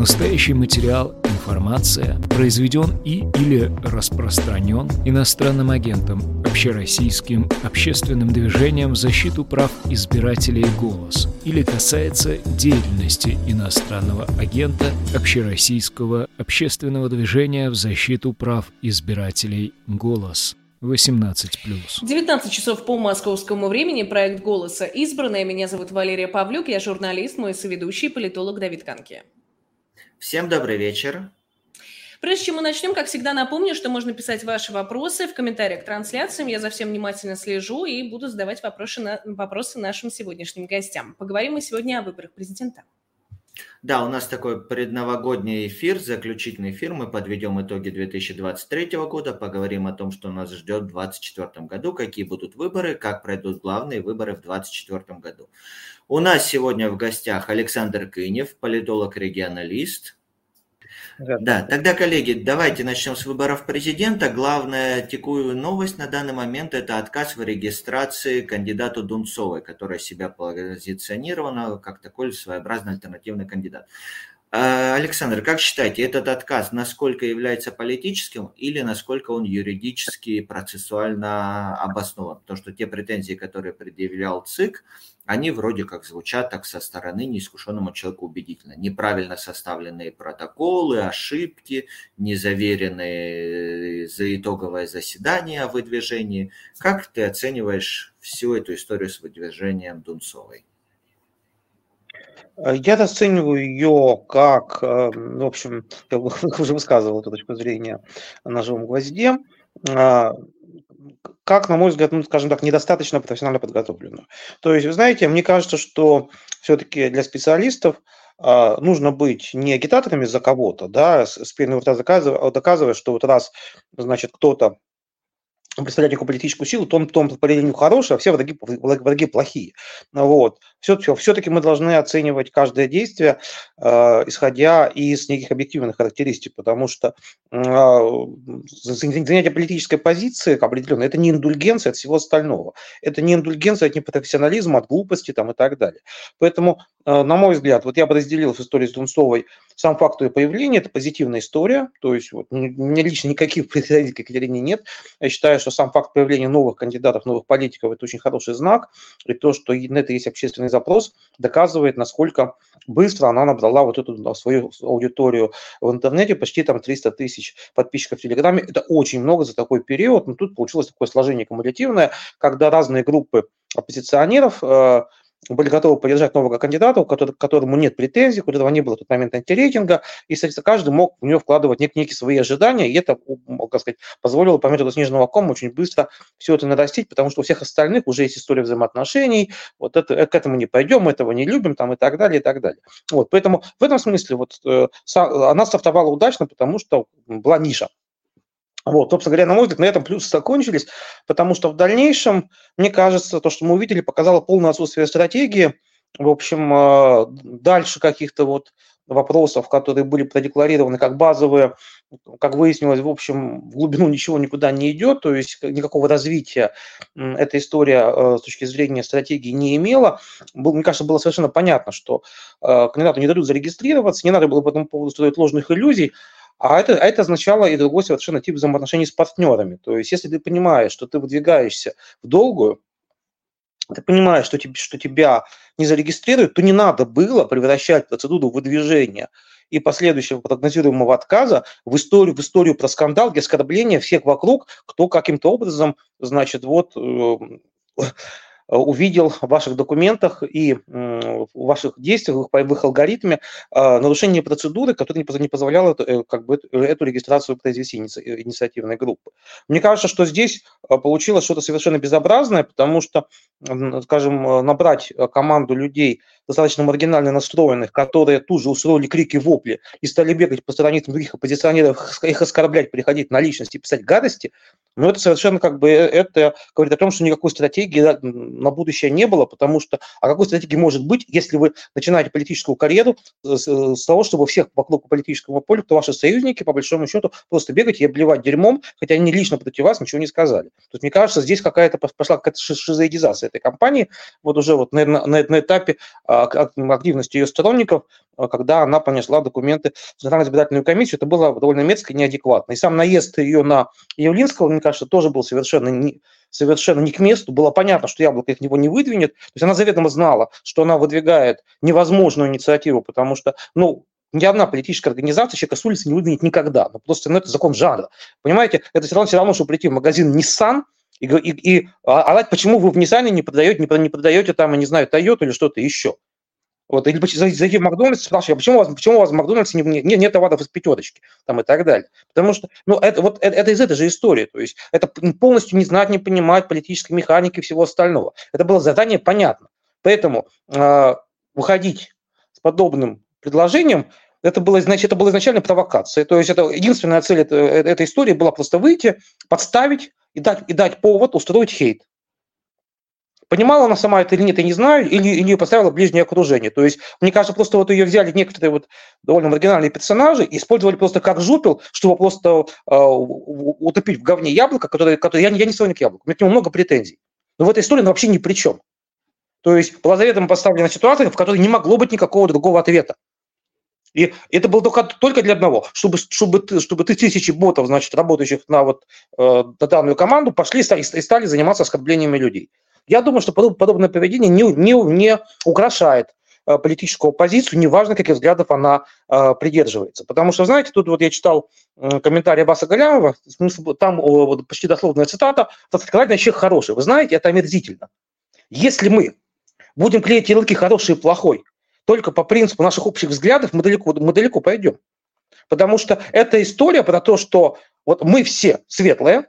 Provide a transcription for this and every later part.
Настоящий материал, информация произведен и или распространен иностранным агентом, общероссийским общественным движением в защиту прав избирателей «Голос» или касается деятельности иностранного агента общероссийского общественного движения в защиту прав избирателей «Голос». 18+. 19 часов по московскому времени. Проект «Голоса» избранная. Меня зовут Валерия Павлюк. Я журналист, мой соведущий, политолог Давид Канки. Всем добрый вечер. Прежде чем мы начнем, как всегда, напомню, что можно писать ваши вопросы в комментариях к трансляциям. Я за всем внимательно слежу и буду задавать вопросы, на, вопросы нашим сегодняшним гостям. Поговорим мы сегодня о выборах президента. Да, у нас такой предновогодний эфир, заключительный эфир. Мы подведем итоги 2023 года, поговорим о том, что нас ждет в 2024 году, какие будут выборы, как пройдут главные выборы в 2024 году. У нас сегодня в гостях Александр Кынев, политолог-регионалист. Да, тогда, коллеги, давайте начнем с выборов президента. Главная текущая новость на данный момент – это отказ в регистрации кандидату Дунцовой, которая себя позиционировала как такой своеобразный альтернативный кандидат. А, Александр, как считаете, этот отказ насколько является политическим или насколько он юридически, процессуально обоснован? То, что те претензии, которые предъявлял ЦИК, они вроде как звучат так со стороны неискушенному человеку убедительно. Неправильно составленные протоколы, ошибки, незаверенные за итоговое заседание о выдвижении. Как ты оцениваешь всю эту историю с выдвижением Дунцовой? Я расцениваю ее как, э, в общем, я уже высказывал эту точку зрения на живом гвозде, а, как, на мой взгляд, ну, скажем так, недостаточно профессионально подготовленную. То есть, вы знаете, мне кажется, что все-таки для специалистов а, нужно быть не агитаторами за кого-то, да, с пеной рта доказывая, доказывая, что вот раз, значит, кто-то представлять некую политическую силу, то он, то он по определению хороший, а все враги, враги плохие. Вот. Все-таки, все мы должны оценивать каждое действие, э, исходя из неких объективных характеристик, потому что э, занятие политической позиции определенно это не индульгенция от всего остального. Это не индульгенция от непрофессионализма, от глупости там, и так далее. Поэтому, э, на мой взгляд, вот я бы разделил в истории с Дунцовой сам факт ее появления – это позитивная история, то есть вот, мне лично никаких претензий к Екатерине нет. Я считаю, что сам факт появления новых кандидатов, новых политиков – это очень хороший знак, и то, что на это есть общественный запрос, доказывает, насколько быстро она набрала вот эту свою аудиторию в интернете, почти там 300 тысяч подписчиков в Телеграме. Это очень много за такой период, но тут получилось такое сложение кумулятивное, когда разные группы оппозиционеров э, были готовы поддержать нового кандидата, к которому нет претензий, у которого не было в тот момент антирейтинга, и, соответственно, каждый мог в него вкладывать нек- некие свои ожидания, и это, как сказать, позволило по методу снежного кома очень быстро все это нарастить, потому что у всех остальных уже есть история взаимоотношений, вот это, э, к этому не пойдем, этого не любим, там, и так далее, и так далее. Вот, поэтому в этом смысле вот, э, она стартовала удачно, потому что была ниша. Вот, собственно говоря, на мой взгляд, на этом плюсы закончились, потому что в дальнейшем, мне кажется, то, что мы увидели, показало полное отсутствие стратегии. В общем, э, дальше каких-то вот вопросов, которые были продекларированы как базовые, как выяснилось, в общем, в глубину ничего никуда не идет, то есть никакого развития эта история э, с точки зрения стратегии не имела. Мне кажется, было совершенно понятно, что э, кандидату не дадут зарегистрироваться, не надо было по этому поводу строить ложных иллюзий, а это, а это означало и другой совершенно тип взаимоотношений с партнерами. То есть, если ты понимаешь, что ты выдвигаешься в долгую, ты понимаешь, что, тебе, что тебя не зарегистрируют, то не надо было превращать процедуру выдвижения и последующего прогнозируемого отказа в историю, в историю про скандал, где оскорбления всех вокруг, кто каким-то образом, значит, вот э, Э, увидел в ваших документах и в ваших действиях, в их алгоритме э, нарушение процедуры, которая не позволяла э, как бы, эту регистрацию произвести инициативной группы. Мне кажется, что здесь получилось что-то совершенно безобразное, потому что, скажем, набрать команду людей, достаточно маргинально настроенных, которые тут же устроили крики вопли и стали бегать по страницам других оппозиционеров, их оскорблять, приходить на личность и писать гадости, ну, это совершенно как бы, это говорит о том, что никакой стратегии на будущее не было, потому что о какой стратегии может быть, если вы начинаете политическую карьеру с, с того, чтобы всех вокруг политического поля, кто ваши союзники, по большому счету, просто бегать и обливать дерьмом, хотя они лично против вас ничего не сказали. То есть, мне кажется, здесь какая-то пошла какая-то шизоидизация этой компании, вот уже вот на, на, на этапе а, активности ее сторонников, а, когда она понесла документы в Центральную избирательную комиссию, это было довольно мерзко и неадекватно. И сам наезд ее на Явлинского, мне кажется, тоже был совершенно не, совершенно не к месту. Было понятно, что яблоко их него не выдвинет. То есть она заведомо знала, что она выдвигает невозможную инициативу, потому что, ну, ни одна политическая организация человека с улицы не выдвинет никогда. Ну, просто ну, это закон жанра. Понимаете, это все равно, все равно, что прийти в магазин Nissan и, и, и а, орать, почему вы в Nissan не продаете, не продаете там, я не знаю, Toyota или что-то еще. Вот, или зайти в Макдональдс, спрашивать, а почему у вас, почему у вас в Макдональдсе не, не, нет товаров из пятерочки, там и так далее. Потому что, ну, это, вот, это, это из этой же истории, то есть это полностью не знать, не понимать политической механики и всего остального. Это было задание понятно. Поэтому э, выходить с подобным предложением, это было, значит, это была изначально провокация. То есть это единственная цель этой, этой истории была просто выйти, подставить и дать, и дать повод устроить хейт. Понимала она сама это или нет, я не знаю, или, или ее поставила ближнее окружение. То есть, мне кажется, просто вот ее взяли некоторые вот довольно маргинальные персонажи и использовали просто как жупел, чтобы просто э, утопить в говне яблоко, которое, которое я, я не сторонник яблока, у меня к нему много претензий. Но в этой истории она вообще ни при чем. То есть была заведомо поставлена ситуация, в которой не могло быть никакого другого ответа. И это было только, только для одного, чтобы, чтобы, чтобы ты тысячи ботов, значит, работающих на вот э, данную команду, пошли и стали заниматься оскорблениями людей. Я думаю, что подобное поведение не, не, не украшает э, политическую оппозицию, неважно, каких взглядов она э, придерживается. Потому что, знаете, тут вот я читал э, комментарий Аббаса Галямова, там о, вот, почти дословная цитата, «Сказать человек хороший». Вы знаете, это омерзительно. Если мы будем клеить ярлыки «хороший» и «плохой» только по принципу наших общих взглядов, мы далеко, мы далеко пойдем. Потому что это история про то, что вот мы все светлые,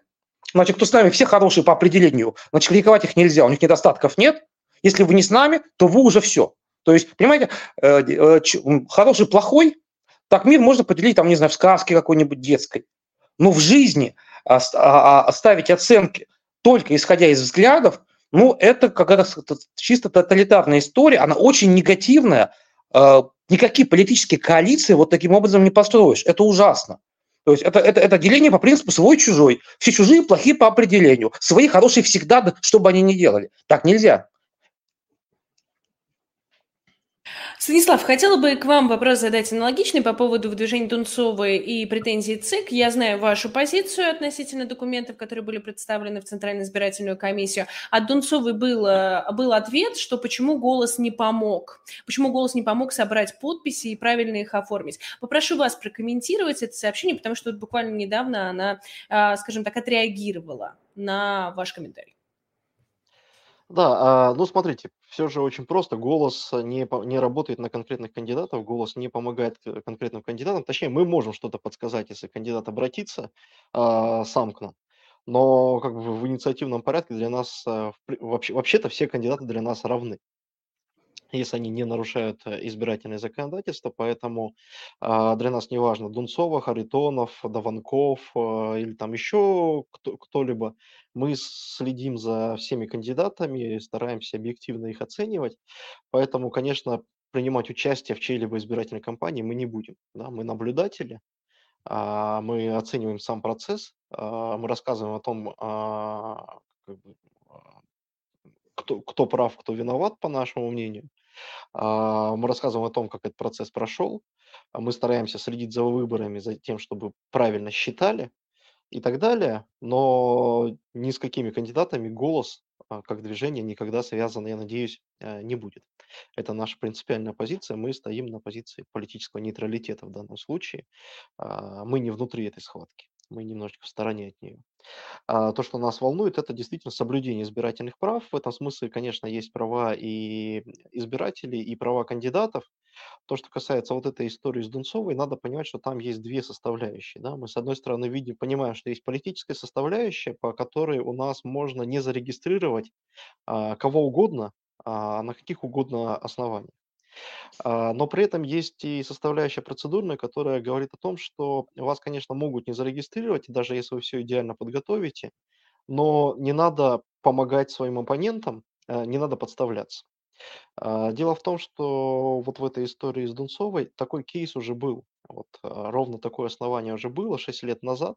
Значит, кто с нами, все хорошие по определению. Значит, критиковать их нельзя, у них недостатков нет. Если вы не с нами, то вы уже все. То есть, понимаете, э, э, хороший, плохой, так мир можно поделить, там, не знаю, в сказке какой-нибудь детской. Но в жизни а, а, оставить оценки только исходя из взглядов, ну, это какая-то чисто тоталитарная история, она очень негативная. Э, никакие политические коалиции вот таким образом не построишь. Это ужасно. То есть это, это, это деление по принципу свой-чужой. Все чужие плохие по определению. Свои хорошие всегда, что бы они ни делали. Так нельзя. Станислав, хотела бы к вам вопрос задать аналогичный по поводу выдвижения Дунцовой и претензий ЦИК. Я знаю вашу позицию относительно документов, которые были представлены в Центральную избирательную комиссию. От Дунцовой был, был ответ, что почему голос не помог. Почему голос не помог собрать подписи и правильно их оформить. Попрошу вас прокомментировать это сообщение, потому что буквально недавно она, а, скажем так, отреагировала на ваш комментарий. Да, а, ну смотрите, все же очень просто. Голос не, не работает на конкретных кандидатов, голос не помогает конкретным кандидатам. Точнее, мы можем что-то подсказать, если кандидат обратится а, сам к нам. Но как бы в инициативном порядке для нас а, вообще, вообще-то все кандидаты для нас равны если они не нарушают э, избирательное законодательство, поэтому а, для нас не важно Дунцова, Харитонов, Даванков а, или там еще кто, кто-либо. Мы следим за всеми кандидатами, стараемся объективно их оценивать, поэтому, конечно, принимать участие в чьей-либо избирательной кампании мы не будем. Да? Мы наблюдатели, а, мы оцениваем сам процесс, а, мы рассказываем о том, кто, кто прав, кто виноват, по нашему мнению. А, мы рассказываем о том, как этот процесс прошел. А мы стараемся следить за выборами, за тем, чтобы правильно считали и так далее. Но ни с какими кандидатами голос а, как движение никогда связан, я надеюсь, не будет. Это наша принципиальная позиция. Мы стоим на позиции политического нейтралитета в данном случае. Мы не внутри этой схватки мы немножечко в стороне от нее. А то, что нас волнует, это действительно соблюдение избирательных прав. В этом смысле, конечно, есть права и избирателей, и права кандидатов. То, что касается вот этой истории с Дунцовой, надо понимать, что там есть две составляющие. Да? Мы, с одной стороны, видим, понимаем, что есть политическая составляющая, по которой у нас можно не зарегистрировать а, кого угодно, а, на каких угодно основаниях. А, но при этом есть и составляющая процедурная, которая говорит о том, что вас, конечно, могут не зарегистрировать, даже если вы все идеально подготовите, но не надо помогать своим оппонентам не надо подставляться. А, дело в том, что вот в этой истории с Дунцовой такой кейс уже был. Вот ровно такое основание уже было 6 лет назад.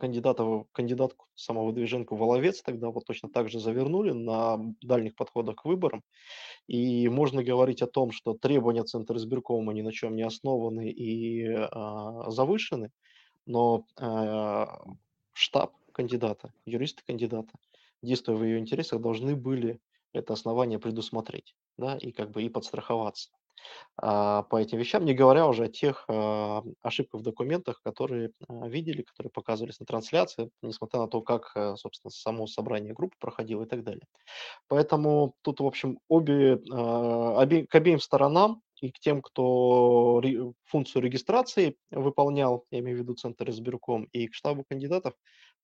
Кандидата, кандидатку самовыдвиженку Воловец тогда вот точно так же завернули на дальних подходах к выборам. И можно говорить о том, что требования Центра избиркома ни на чем не основаны и а, завышены, но а, штаб кандидата, юристы кандидата, действуя в ее интересах, должны были это основание предусмотреть, да, и как бы и подстраховаться а, по этим вещам, не говоря уже о тех а, ошибках в документах, которые а, видели, которые показывались на трансляции, несмотря на то, как, а, собственно, само собрание группы проходило и так далее. Поэтому тут, в общем, обе, а, обе, к обеим сторонам и к тем, кто функцию регистрации выполнял, я имею в виду Центр избирком, и к штабу кандидатов,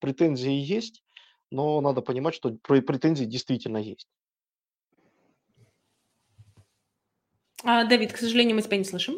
претензии есть, но надо понимать, что претензии действительно есть. А, Давид, к сожалению, мы тебя не слышим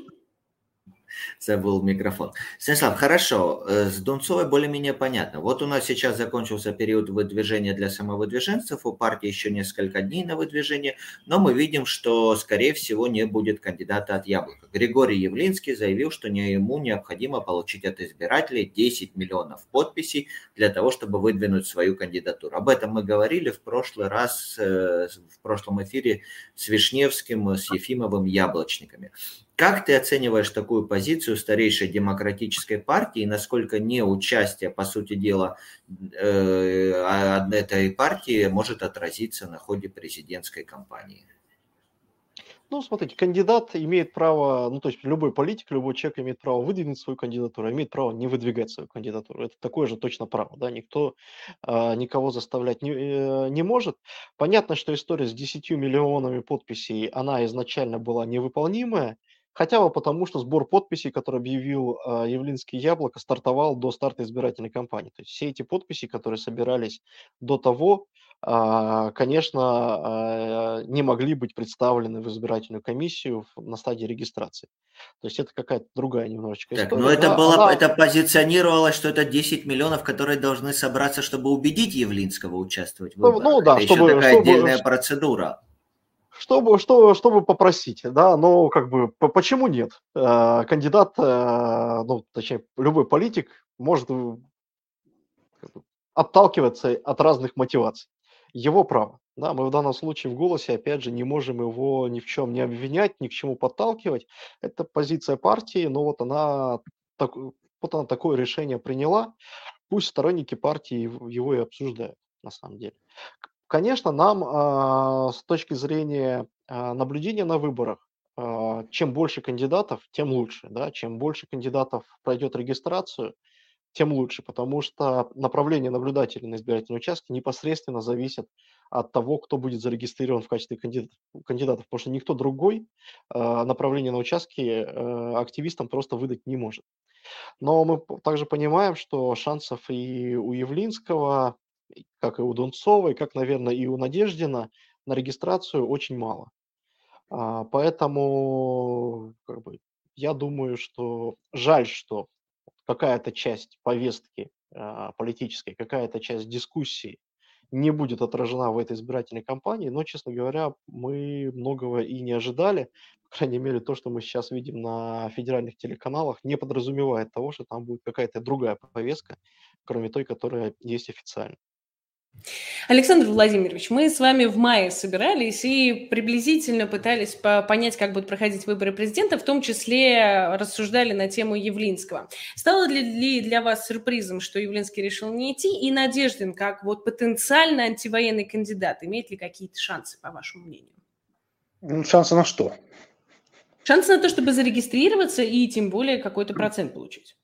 забыл микрофон. Станислав, хорошо, э, с Дунцовой более-менее понятно. Вот у нас сейчас закончился период выдвижения для самовыдвиженцев, у партии еще несколько дней на выдвижение, но мы видим, что, скорее всего, не будет кандидата от Яблока. Григорий Явлинский заявил, что не ему необходимо получить от избирателей 10 миллионов подписей для того, чтобы выдвинуть свою кандидатуру. Об этом мы говорили в прошлый раз, э, в прошлом эфире с Вишневским, с Ефимовым, Яблочниками. Как ты оцениваешь такую позицию старейшей демократической партии и насколько неучастие, по сути дела, э, а, этой партии может отразиться на ходе президентской кампании? Ну, смотрите, кандидат имеет право, ну, то есть любой политик, любой человек имеет право выдвинуть свою кандидатуру, а имеет право не выдвигать свою кандидатуру. Это такое же точно право, да, никто э, никого заставлять не, э, не может. Понятно, что история с 10 миллионами подписей, она изначально была невыполнимая, Хотя бы потому, что сбор подписей, который объявил э, Явлинский Яблоко, стартовал до старта избирательной кампании. То есть все эти подписи, которые собирались до того, э, конечно, э, не могли быть представлены в избирательную комиссию на стадии регистрации. То есть это какая-то другая немножечко так, история. Но это, да, было, она... это позиционировалось, что это 10 миллионов, которые должны собраться, чтобы убедить Явлинского участвовать в выборах. Ну, ну да, это чтобы, еще такая чтобы, отдельная процедура чтобы, что, чтобы попросить, да, но как бы почему нет? Э, кандидат, э, ну, точнее, любой политик может э, отталкиваться от разных мотиваций. Его право. Да, мы в данном случае в голосе, опять же, не можем его ни в чем не обвинять, ни к чему подталкивать. Это позиция партии, но вот она, так, вот она такое решение приняла. Пусть сторонники партии его и обсуждают, на самом деле. Конечно, нам а, с точки зрения а, наблюдения на выборах, а, чем больше кандидатов, тем лучше. Да? Чем больше кандидатов пройдет регистрацию, тем лучше, потому что направление наблюдателей на избирательном участке непосредственно зависит от того, кто будет зарегистрирован в качестве кандидатов, потому что никто другой направление на участке активистам просто выдать не может. Но мы также понимаем, что шансов и у Явлинского, как и у Дунцовой, как, наверное, и у Надеждина, на регистрацию очень мало. А, поэтому как бы, я думаю, что жаль, что какая-то часть повестки а, политической, какая-то часть дискуссии не будет отражена в этой избирательной кампании, но, честно говоря, мы многого и не ожидали. По крайней мере, то, что мы сейчас видим на федеральных телеканалах, не подразумевает того, что там будет какая-то другая повестка, кроме той, которая есть официально. Александр Владимирович, мы с вами в мае собирались и приблизительно пытались понять, как будут проходить выборы президента, в том числе рассуждали на тему Явлинского. Стало ли для вас сюрпризом, что Явлинский решил не идти, и Надеждин, как вот потенциально антивоенный кандидат, имеет ли какие-то шансы, по вашему мнению? Ну, шансы на что? Шансы на то, чтобы зарегистрироваться и тем более какой-то процент получить.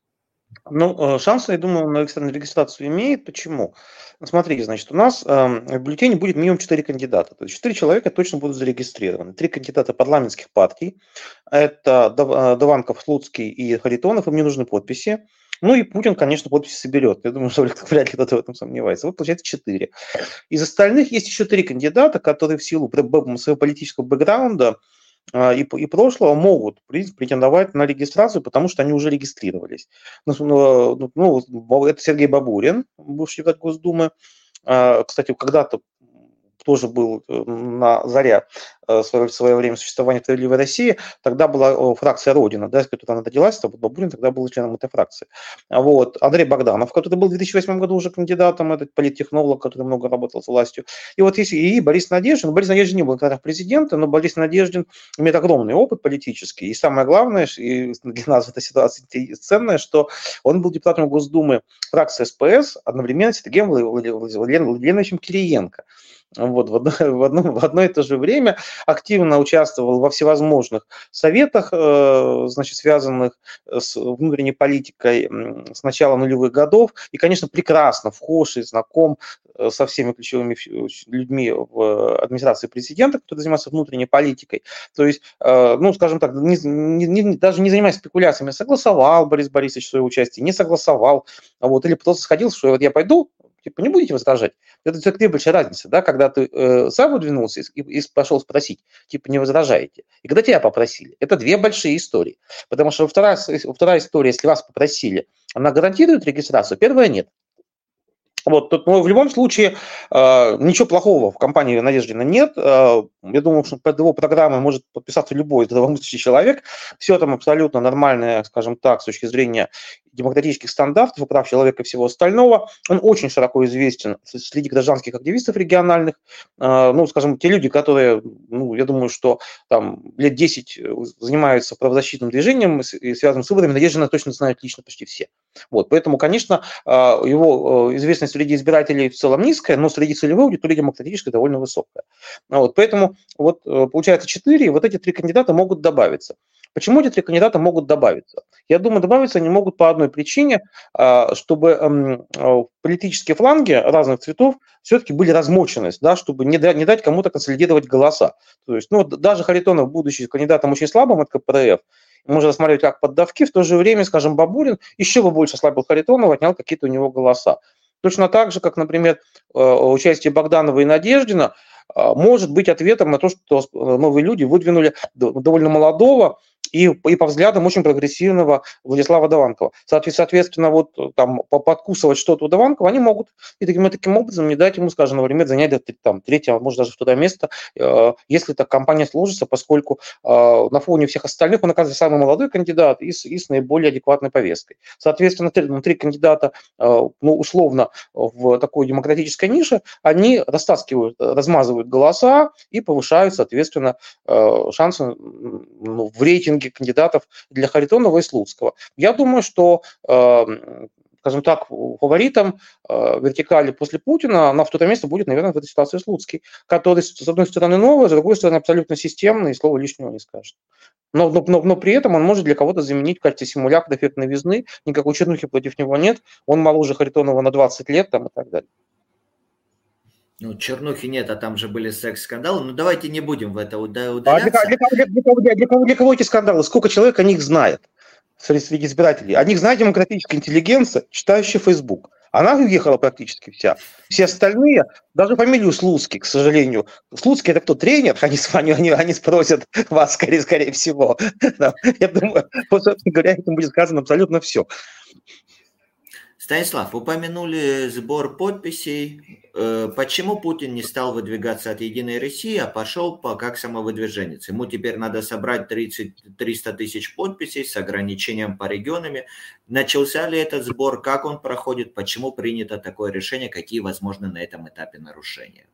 Ну, э, шансы, я думаю, на регистрацию имеет. Почему? Смотрите, значит, у нас эм, в бюллетене будет минимум 4 кандидата. То есть 4 человека точно будут зарегистрированы. Три кандидата парламентских партий. Это э, Даванков, Слуцкий и Харитонов. Им не нужны подписи. Ну и Путин, конечно, подписи соберет. Я думаю, что вряд ли кто-то в этом сомневается. Вот получается 4. Из остальных есть еще три кандидата, которые в силу своего политического бэкграунда и, и прошлого могут претендовать на регистрацию, потому что они уже регистрировались. Ну, ну, ну это Сергей Бабурин, бывший депутат Госдумы. А, кстати, когда-то тоже был э, на заре свое, в свое время существования «Справедливой России», тогда была фракция «Родина», да, которая она родилась, то Бабурин тогда был членом этой фракции. Вот. Андрей Богданов, который был в 2008 году уже кандидатом, этот политтехнолог, который много работал с властью. И вот есть и Борис Надеждин. Борис Надеждин не был когда президента, но Борис Надеждин имеет огромный опыт политический. И самое главное, и для нас эта ситуация ценная, что он был депутатом Госдумы фракции СПС одновременно с Сергеем Владимировичем Кириенко вот, в, одно, в, одно, в одно и то же время активно участвовал во всевозможных советах, э, значит, связанных с внутренней политикой с начала нулевых годов, и, конечно, прекрасно вхож и знаком э, со всеми ключевыми людьми в администрации президента, которые занимаются внутренней политикой. То есть, э, ну, скажем так, не, не, не, даже не занимаясь спекуляциями, согласовал Борис Борисович свое участие, не согласовал, вот, или просто сходил, что вот я пойду типа, не будете возражать? Это все две большая разница, да, когда ты э, сам выдвинулся и, и пошел спросить, типа, не возражаете, и когда тебя попросили. Это две большие истории. Потому что вторая, вторая история, если вас попросили, она гарантирует регистрацию, первая нет. Вот, тут, ну, в любом случае э, ничего плохого в компании Надеждина нет. Э, я думаю, что под его программой может подписаться любой здравомыслящий человек. Все там абсолютно нормальное, скажем так, с точки зрения демократических стандартов и прав человека и всего остального. Он очень широко известен среди гражданских активистов региональных. Э, ну, скажем, те люди, которые, ну, я думаю, что там лет 10 занимаются правозащитным движением и связанным с выборами, Надеждина точно знают лично почти все. Вот, поэтому, конечно, э, его э, известность среди избирателей в целом низкая, но среди целевой аудитории демократической довольно высокая. Вот, поэтому вот получается 4, и вот эти три кандидата могут добавиться. Почему эти три кандидата могут добавиться? Я думаю, добавиться они могут по одной причине, а, чтобы эм, а, политические фланги разных цветов все-таки были размочены, да, чтобы не дать, кому-то консолидировать голоса. То есть, ну, даже Харитонов, будучи кандидатом очень слабым от КПРФ, можно рассматривать как поддавки, в то же время, скажем, Бабурин еще бы больше ослабил Харитонова, отнял какие-то у него голоса. Точно так же, как, например, э, участие Богданова и Надеждина может быть ответом на то, что новые люди выдвинули довольно молодого, и, и по взглядам очень прогрессивного Владислава Даванкова. Соответственно, вот э, там подкусывать что-то у Даванкова они могут, и таким, таким образом не дать ему, скажем, например, занять там, третье, может даже второе место, э, если так компания сложится, поскольку э, на фоне всех остальных он оказывается самый молодой кандидат и с, и с наиболее адекватной повесткой. Соответственно, внутри кандидата, ну, условно, в такой демократической нише, они растаскивают, размазывают голоса и повышают, соответственно, шансы ну, в рейтинге рейтинге кандидатов для Харитонова и Слуцкого. Я думаю, что эм, скажем так, фаворитом э, вертикали после Путина на второе место будет, наверное, в этой ситуации Слуцкий, который, с одной стороны, новый, с другой стороны, абсолютно системный, и слова лишнего не скажет. Но, но, но, но при этом он может для кого-то заменить в качестве симулятора эффект новизны, никакой чернухи против него нет, он моложе Харитонова на 20 лет там, и так далее. Ну, чернухи нет, а там же были секс-скандалы. Ну, давайте не будем в это удаляться. А для, для, для, для, кого, для, кого, для кого эти скандалы? Сколько человек о них знает среди избирателей? О них знает демократическая интеллигенция, читающая Facebook. Она уехала практически вся. Все остальные, даже фамилию Слуцкий, к сожалению. Слуцкий это кто, тренер? Они, они, они, спросят вас, скорее, скорее всего. Я думаю, собственно говоря, этим будет сказано абсолютно все. Станислав, упомянули сбор подписей. Э, почему Путин не стал выдвигаться от «Единой России», а пошел по как самовыдвиженец? Ему теперь надо собрать 30, 300 тысяч подписей с ограничением по регионами. Начался ли этот сбор? Как он проходит? Почему принято такое решение? Какие возможны на этом этапе нарушения?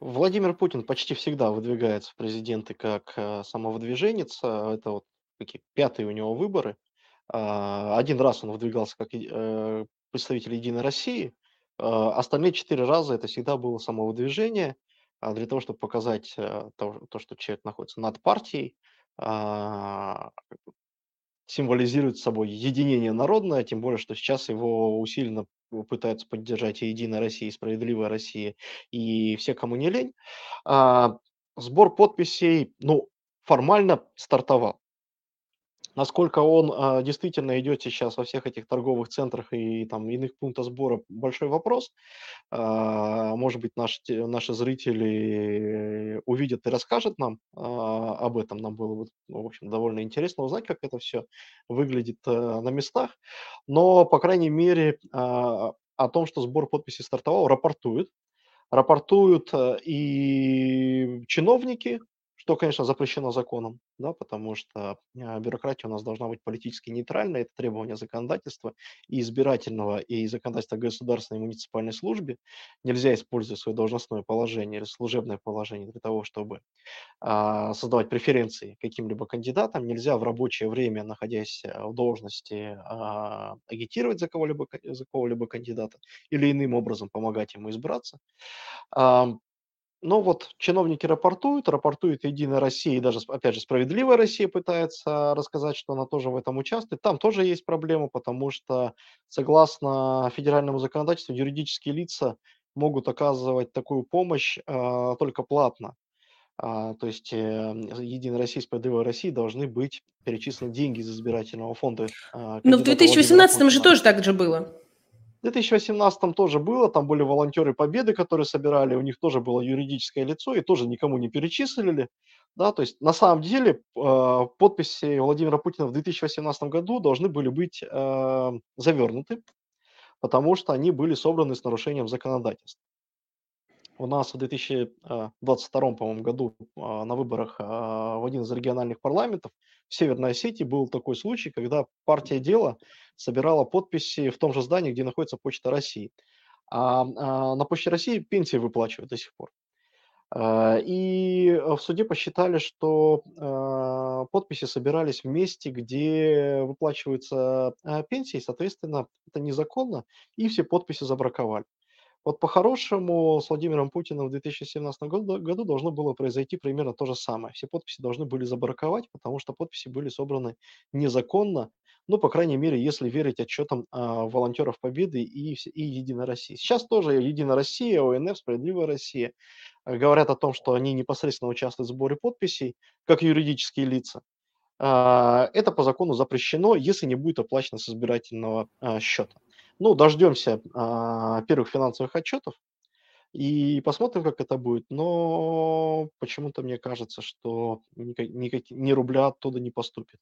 Владимир Путин почти всегда выдвигается в президенты как э, самовыдвиженец. Это вот такие пятые у него выборы – а, один раз он выдвигался как э, представитель «Единой России», а, остальные четыре раза это всегда было самовыдвижение а, для того, чтобы показать э, то, что человек находится над партией, символизирует собой единение народное, тем более, что сейчас его усиленно пытаются поддержать и «Единая Россия», и «Справедливая Россия», и все, кому не лень. Сбор подписей, ну, формально стартовал. Насколько он а, действительно идет сейчас во всех этих торговых центрах и там иных пунктах сбора, большой вопрос. А, может быть, наши, наши зрители увидят и расскажут нам а, об этом. Нам было бы, ну, в общем, довольно интересно узнать, как это все выглядит а, на местах. Но, по крайней мере, а, о том, что сбор подписей стартовал, рапортует рапортуют и чиновники, что, конечно, запрещено законом, да, потому что а, бюрократия у нас должна быть политически нейтральной, это требование законодательства и избирательного, и законодательства государственной и муниципальной службе. Нельзя использовать свое должностное положение или служебное положение для того, чтобы а, создавать преференции каким-либо кандидатам. Нельзя в рабочее время, находясь а, в должности, а, агитировать за кого-либо, за кого-либо кандидата или иным образом помогать ему избраться. Но вот чиновники рапортуют, рапортует Единая Россия, и даже, опять же, Справедливая Россия пытается рассказать, что она тоже в этом участвует. Там тоже есть проблема, потому что, согласно федеральному законодательству, юридические лица могут оказывать такую помощь э, только платно. А, то есть э, Единая Россия Справедливая Россия должны быть перечислены деньги из избирательного фонда. Э, Но в 2018 же тоже так же было. В 2018 тоже было, там были волонтеры Победы, которые собирали, у них тоже было юридическое лицо, и тоже никому не перечислили. Да, то есть на самом деле э, подписи Владимира Путина в 2018 году должны были быть э, завернуты, потому что они были собраны с нарушением законодательства. У нас в 2022, по-моему, году а, на выборах а, в один из региональных парламентов в Северной Осетии был такой случай, когда партия «Дело» собирала подписи в том же здании, где находится Почта России. А, а на Почте России пенсии выплачивают до сих пор. И в суде посчитали, что подписи собирались в месте, где выплачиваются пенсии, соответственно, это незаконно, и все подписи забраковали. Вот по-хорошему с Владимиром Путиным в 2017 году, должно было произойти примерно то же самое. Все подписи должны были забраковать, потому что подписи были собраны незаконно, ну, по крайней мере, если верить отчетам а, волонтеров Победы и, и Единой России. Сейчас тоже Единая Россия, ОНФ, Справедливая Россия э, говорят о том, что они непосредственно участвуют в сборе подписей, как юридические лица. А, это по закону запрещено, если не будет оплачено с избирательного а, счета. Ну, дождемся а, первых финансовых отчетов и посмотрим, как это будет. Но почему-то мне кажется, что никак, никак, ни рубля оттуда не поступит.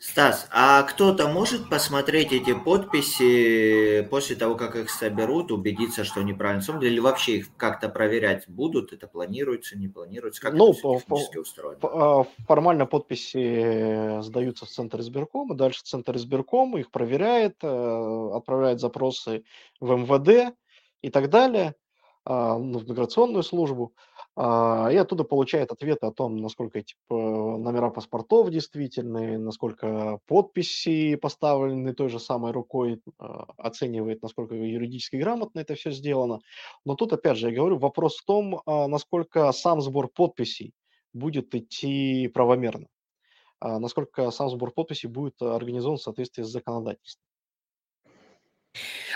Стас, а кто-то может посмотреть эти подписи после того, как их соберут, убедиться, что они правильно собраны, или вообще их как-то проверять будут? Это планируется, не планируется? Как ну, это по, технически устроено? А, формально подписи сдаются в Центр избиркома, дальше Центр избиркома их проверяет, э, отправляет запросы в МВД и так далее, а, ну, в миграционную службу. А, и оттуда получает ответы о том, насколько эти номера паспортов действительны, насколько подписи поставлены той же самой рукой, а, оценивает, насколько юридически грамотно это все сделано. Но тут, опять же, я говорю, вопрос в том, а, насколько сам сбор подписей будет идти правомерно, насколько сам сбор подписей будет организован в соответствии с законодательством.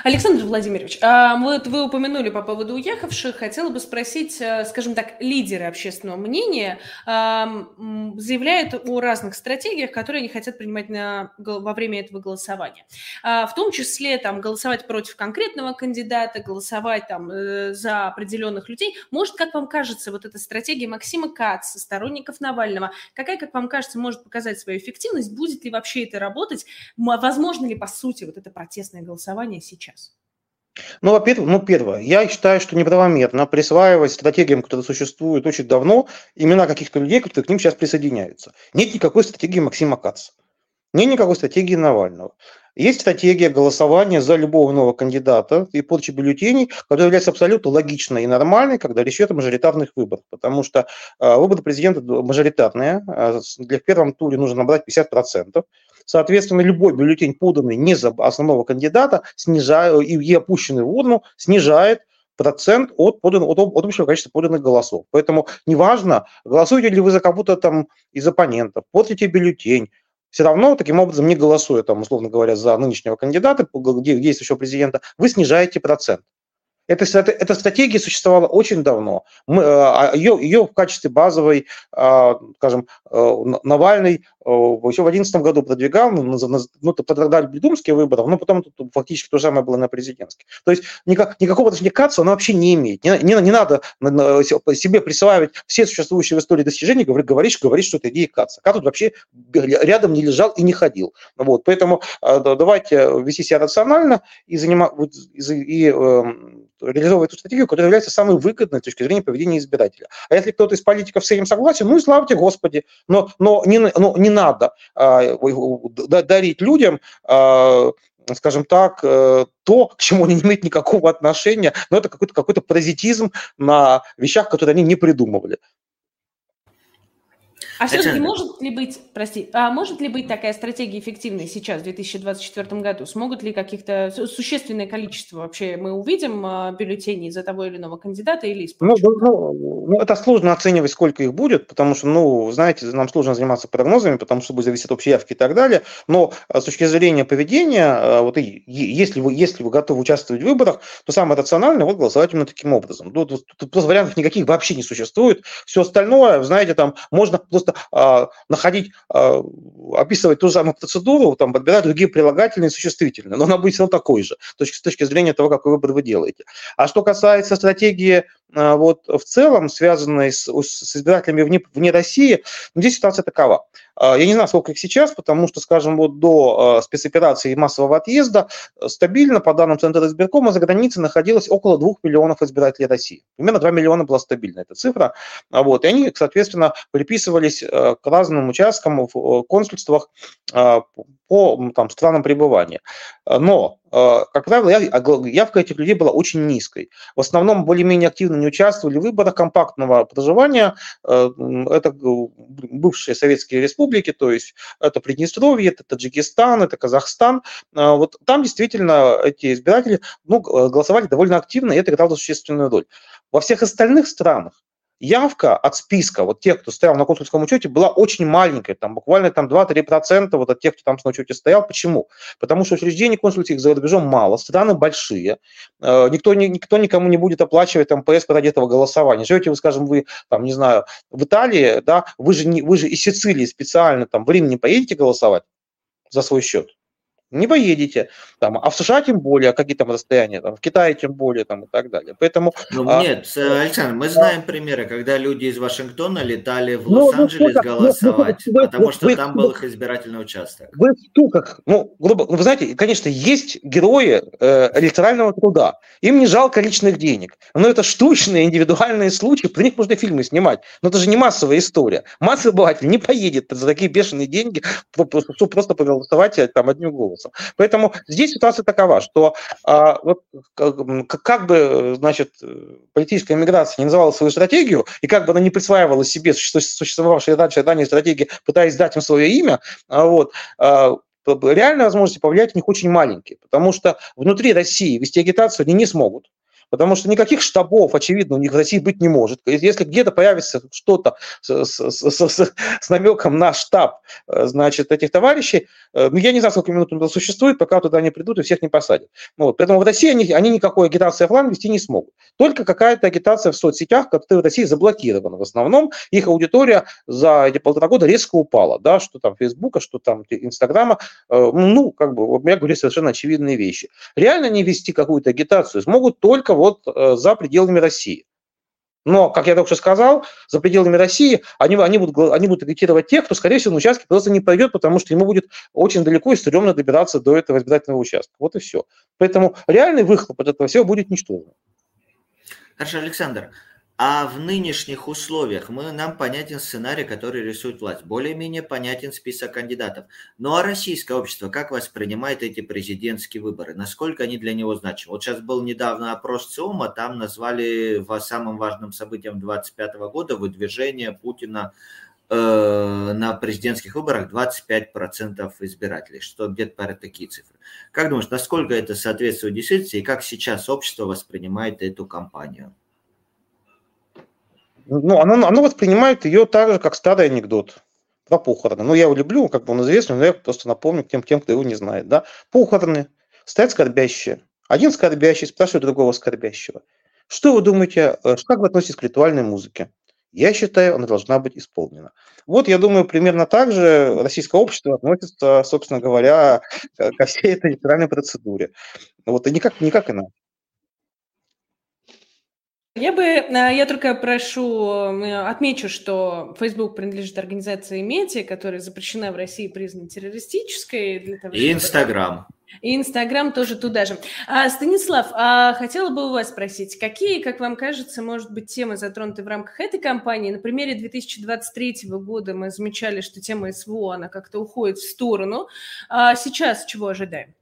Александр Владимирович, а вот вы упомянули по поводу уехавших. Хотела бы спросить, э, скажем так, лидеры общественного мнения заявляют о разных стратегиях, которые они хотят принимать на, во время этого голосования. А, в том числе там, голосовать против конкретного кандидата, голосовать там, э, за определенных людей. Может, как вам кажется, вот эта стратегия Максима Каца, сторонников Навального, какая, как вам кажется, может показать свою эффективность? Будет ли вообще это работать? Возможно ли, по сути, вот это протестное голосование сейчас? сейчас? Ну, во-первых, ну, первое, я считаю, что неправомерно присваивать стратегиям, которые существуют очень давно, имена каких-то людей, которые к ним сейчас присоединяются. Нет никакой стратегии Максима Каца. Нет никакой стратегии Навального. Есть стратегия голосования за любого нового кандидата и подачи бюллетеней, которая является абсолютно логичной и нормальной, когда речь идет о мажоритарных выборах. Потому что э, выборы президента мажоритарные. Э, для в первом туре нужно набрать 50%. Соответственно, любой бюллетень, поданный не за основного кандидата, снижает, и, опущенный в урну, снижает процент от, подан, от, от общего количества поданных голосов. Поэтому неважно, голосуете ли вы за кого-то там из оппонентов, платите бюллетень, все равно таким образом, не голосуя, там, условно говоря, за нынешнего кандидата, действующего президента, вы снижаете процент. Эта, эта стратегия существовала очень давно. Мы, а, ее, ее в качестве базовой, а, скажем, э, Навальный э, еще в 2011 году продвигал, ну, подтверждали думские выборы, но потом тут фактически то же самое было на президентских. То есть никак, никакого к КАЦу она вообще не имеет. Не, не, не надо себе присваивать все существующие в истории достижения, говорить, говорить, говорить что это идея КАЦа. КАЦ тут вообще рядом не лежал и не ходил. Вот, поэтому э, давайте вести себя рационально и, занимать, и, и реализовывает ту стратегию, которая является самой выгодной с точки зрения поведения избирателя. А если кто-то из политиков с этим согласен, ну и славьте Господи, но, но, не, но не надо а, дарить людям а, скажем так, э, то, к чему они не имеют никакого отношения, но это какой-то какой паразитизм на вещах, которые они не придумывали. А все-таки может ли быть, прости, а может ли быть такая стратегия эффективной сейчас, в 2024 году? Смогут ли каких-то существенное количество вообще мы увидим а, бюллетеней за того или иного кандидата или ну, ну, ну, это сложно оценивать, сколько их будет, потому что, ну, знаете, нам сложно заниматься прогнозами, потому что будет зависеть от общей явки и так далее. Но а, с точки зрения поведения, а, вот если вы, если вы готовы участвовать в выборах, то самое рациональное вот голосовать именно таким образом. Тут, тут, тут вариантов никаких вообще не существует. Все остальное, знаете, там можно просто а, находить, а, описывать ту самую процедуру, там, подбирать другие прилагательные и существительные, но она будет все равно такой же, с точки, с точки зрения того, какой выбор вы делаете. А что касается стратегии а, вот в целом, связанной с, с избирателями вне, вне России, ну, здесь ситуация такова. А, я не знаю, сколько их сейчас, потому что, скажем, вот до а, спецоперации и массового отъезда стабильно, по данным Центра избиркома, за границей находилось около 2 миллионов избирателей России. Примерно 2 миллиона была стабильная эта цифра. Вот, и они, соответственно, приписывались к разным участкам в консульствах по там, странам пребывания. Но Э, как правило, явка этих людей была очень низкой. В основном более-менее активно не участвовали в выборах компактного проживания. Э, это бывшие советские республики, то есть это Приднестровье, это Таджикистан, это Казахстан. Э, вот там действительно эти избиратели ну, голосовали довольно активно, и это играло существенную роль. Во всех остальных странах явка от списка вот тех, кто стоял на консульском учете, была очень маленькая, там буквально там 2-3% вот от тех, кто там на учете стоял. Почему? Потому что учреждений консульских за рубежом мало, страны большие, э, никто, никто никому не будет оплачивать там ПС ради этого голосования. Живете вы, скажем, вы, там, не знаю, в Италии, да, вы же, не, вы же из Сицилии специально там в Рим не поедете голосовать за свой счет не поедете. Там, а в США тем более, а какие там расстояния, там, в Китае тем более там, и так далее. Поэтому, ну, а, нет, Александр, мы знаем примеры, когда люди из Вашингтона летали в ну, Лос-Анджелес ну, голосовать, ну, вы, потому что вы, там был их избирательный участок. Вы в штуках, ну, грубо, вы знаете, конечно, есть герои э, электорального труда, им не жалко личных денег, но это штучные, индивидуальные случаи, про них можно фильмы снимать, но это же не массовая история. Массовый обыватель не поедет за такие бешеные деньги, чтобы просто проголосовать там одним голосом вопросом. Поэтому здесь ситуация такова, что а, вот, как, как бы, значит, политическая миграция не называла свою стратегию, и как бы она не присваивала себе существовавшие раньше ранее стратегии, пытаясь дать им свое имя, а, вот, а, реальные возможности повлиять на них очень маленькие, потому что внутри России вести агитацию они не смогут. Потому что никаких штабов, очевидно, у них в России быть не может. Если где-то появится что-то с, с, с, с, с намеком на штаб э, значит, этих товарищей, э, ну, я не знаю, сколько минут он существует, пока туда не придут и всех не посадят. Ну вот. Поэтому в России они, они никакой агитации офлайн вести не смогут. Только какая-то агитация в соцсетях, которые в России заблокированы. В основном их аудитория за эти полтора года резко упала. Да, что там Фейсбука, что там Инстаграма. Э, ну, как бы, я говорю совершенно очевидные вещи. Реально не вести какую-то агитацию смогут только вот э, за пределами России. Но, как я только что сказал, за пределами России они, они, будут, они будут агитировать тех, кто, скорее всего, на участке просто не пойдет, потому что ему будет очень далеко и стрёмно добираться до этого избирательного участка. Вот и все. Поэтому реальный выхлоп от этого всего будет ничтожным. Хорошо, Александр. А в нынешних условиях мы, нам понятен сценарий, который рисует власть. Более-менее понятен список кандидатов. Ну а российское общество как воспринимает эти президентские выборы? Насколько они для него значимы? Вот сейчас был недавно опрос ЦИОМа, там назвали самым важным событием 2025 года выдвижение Путина э, на президентских выборах 25% избирателей, что где-то пара такие цифры. Как думаешь, насколько это соответствует действительности и как сейчас общество воспринимает эту кампанию? Ну, оно, оно воспринимает ее так же, как старый анекдот про похороны. Ну, я его люблю, как бы он известный, но я просто напомню тем, тем, кто его не знает. Да? Похороны, стоят скорбящие. Один скорбящий спрашивает другого скорбящего. Что вы думаете, э, как вы относитесь к ритуальной музыке? Я считаю, она должна быть исполнена. Вот, я думаю, примерно так же российское общество относится, собственно говоря, ко всей этой ритуальной процедуре. Вот, и никак, никак иначе. Я бы, э, я только прошу, э, отмечу, что Facebook принадлежит организации Мети, которая запрещена в России, признана террористической. Для того, И Инстаграм. И Инстаграм тоже туда же. А, Станислав, а хотела бы у вас спросить, какие, как вам кажется, может быть, темы затронуты в рамках этой кампании? На примере 2023 года мы замечали, что тема СВО, она как-то уходит в сторону. А сейчас чего ожидаем?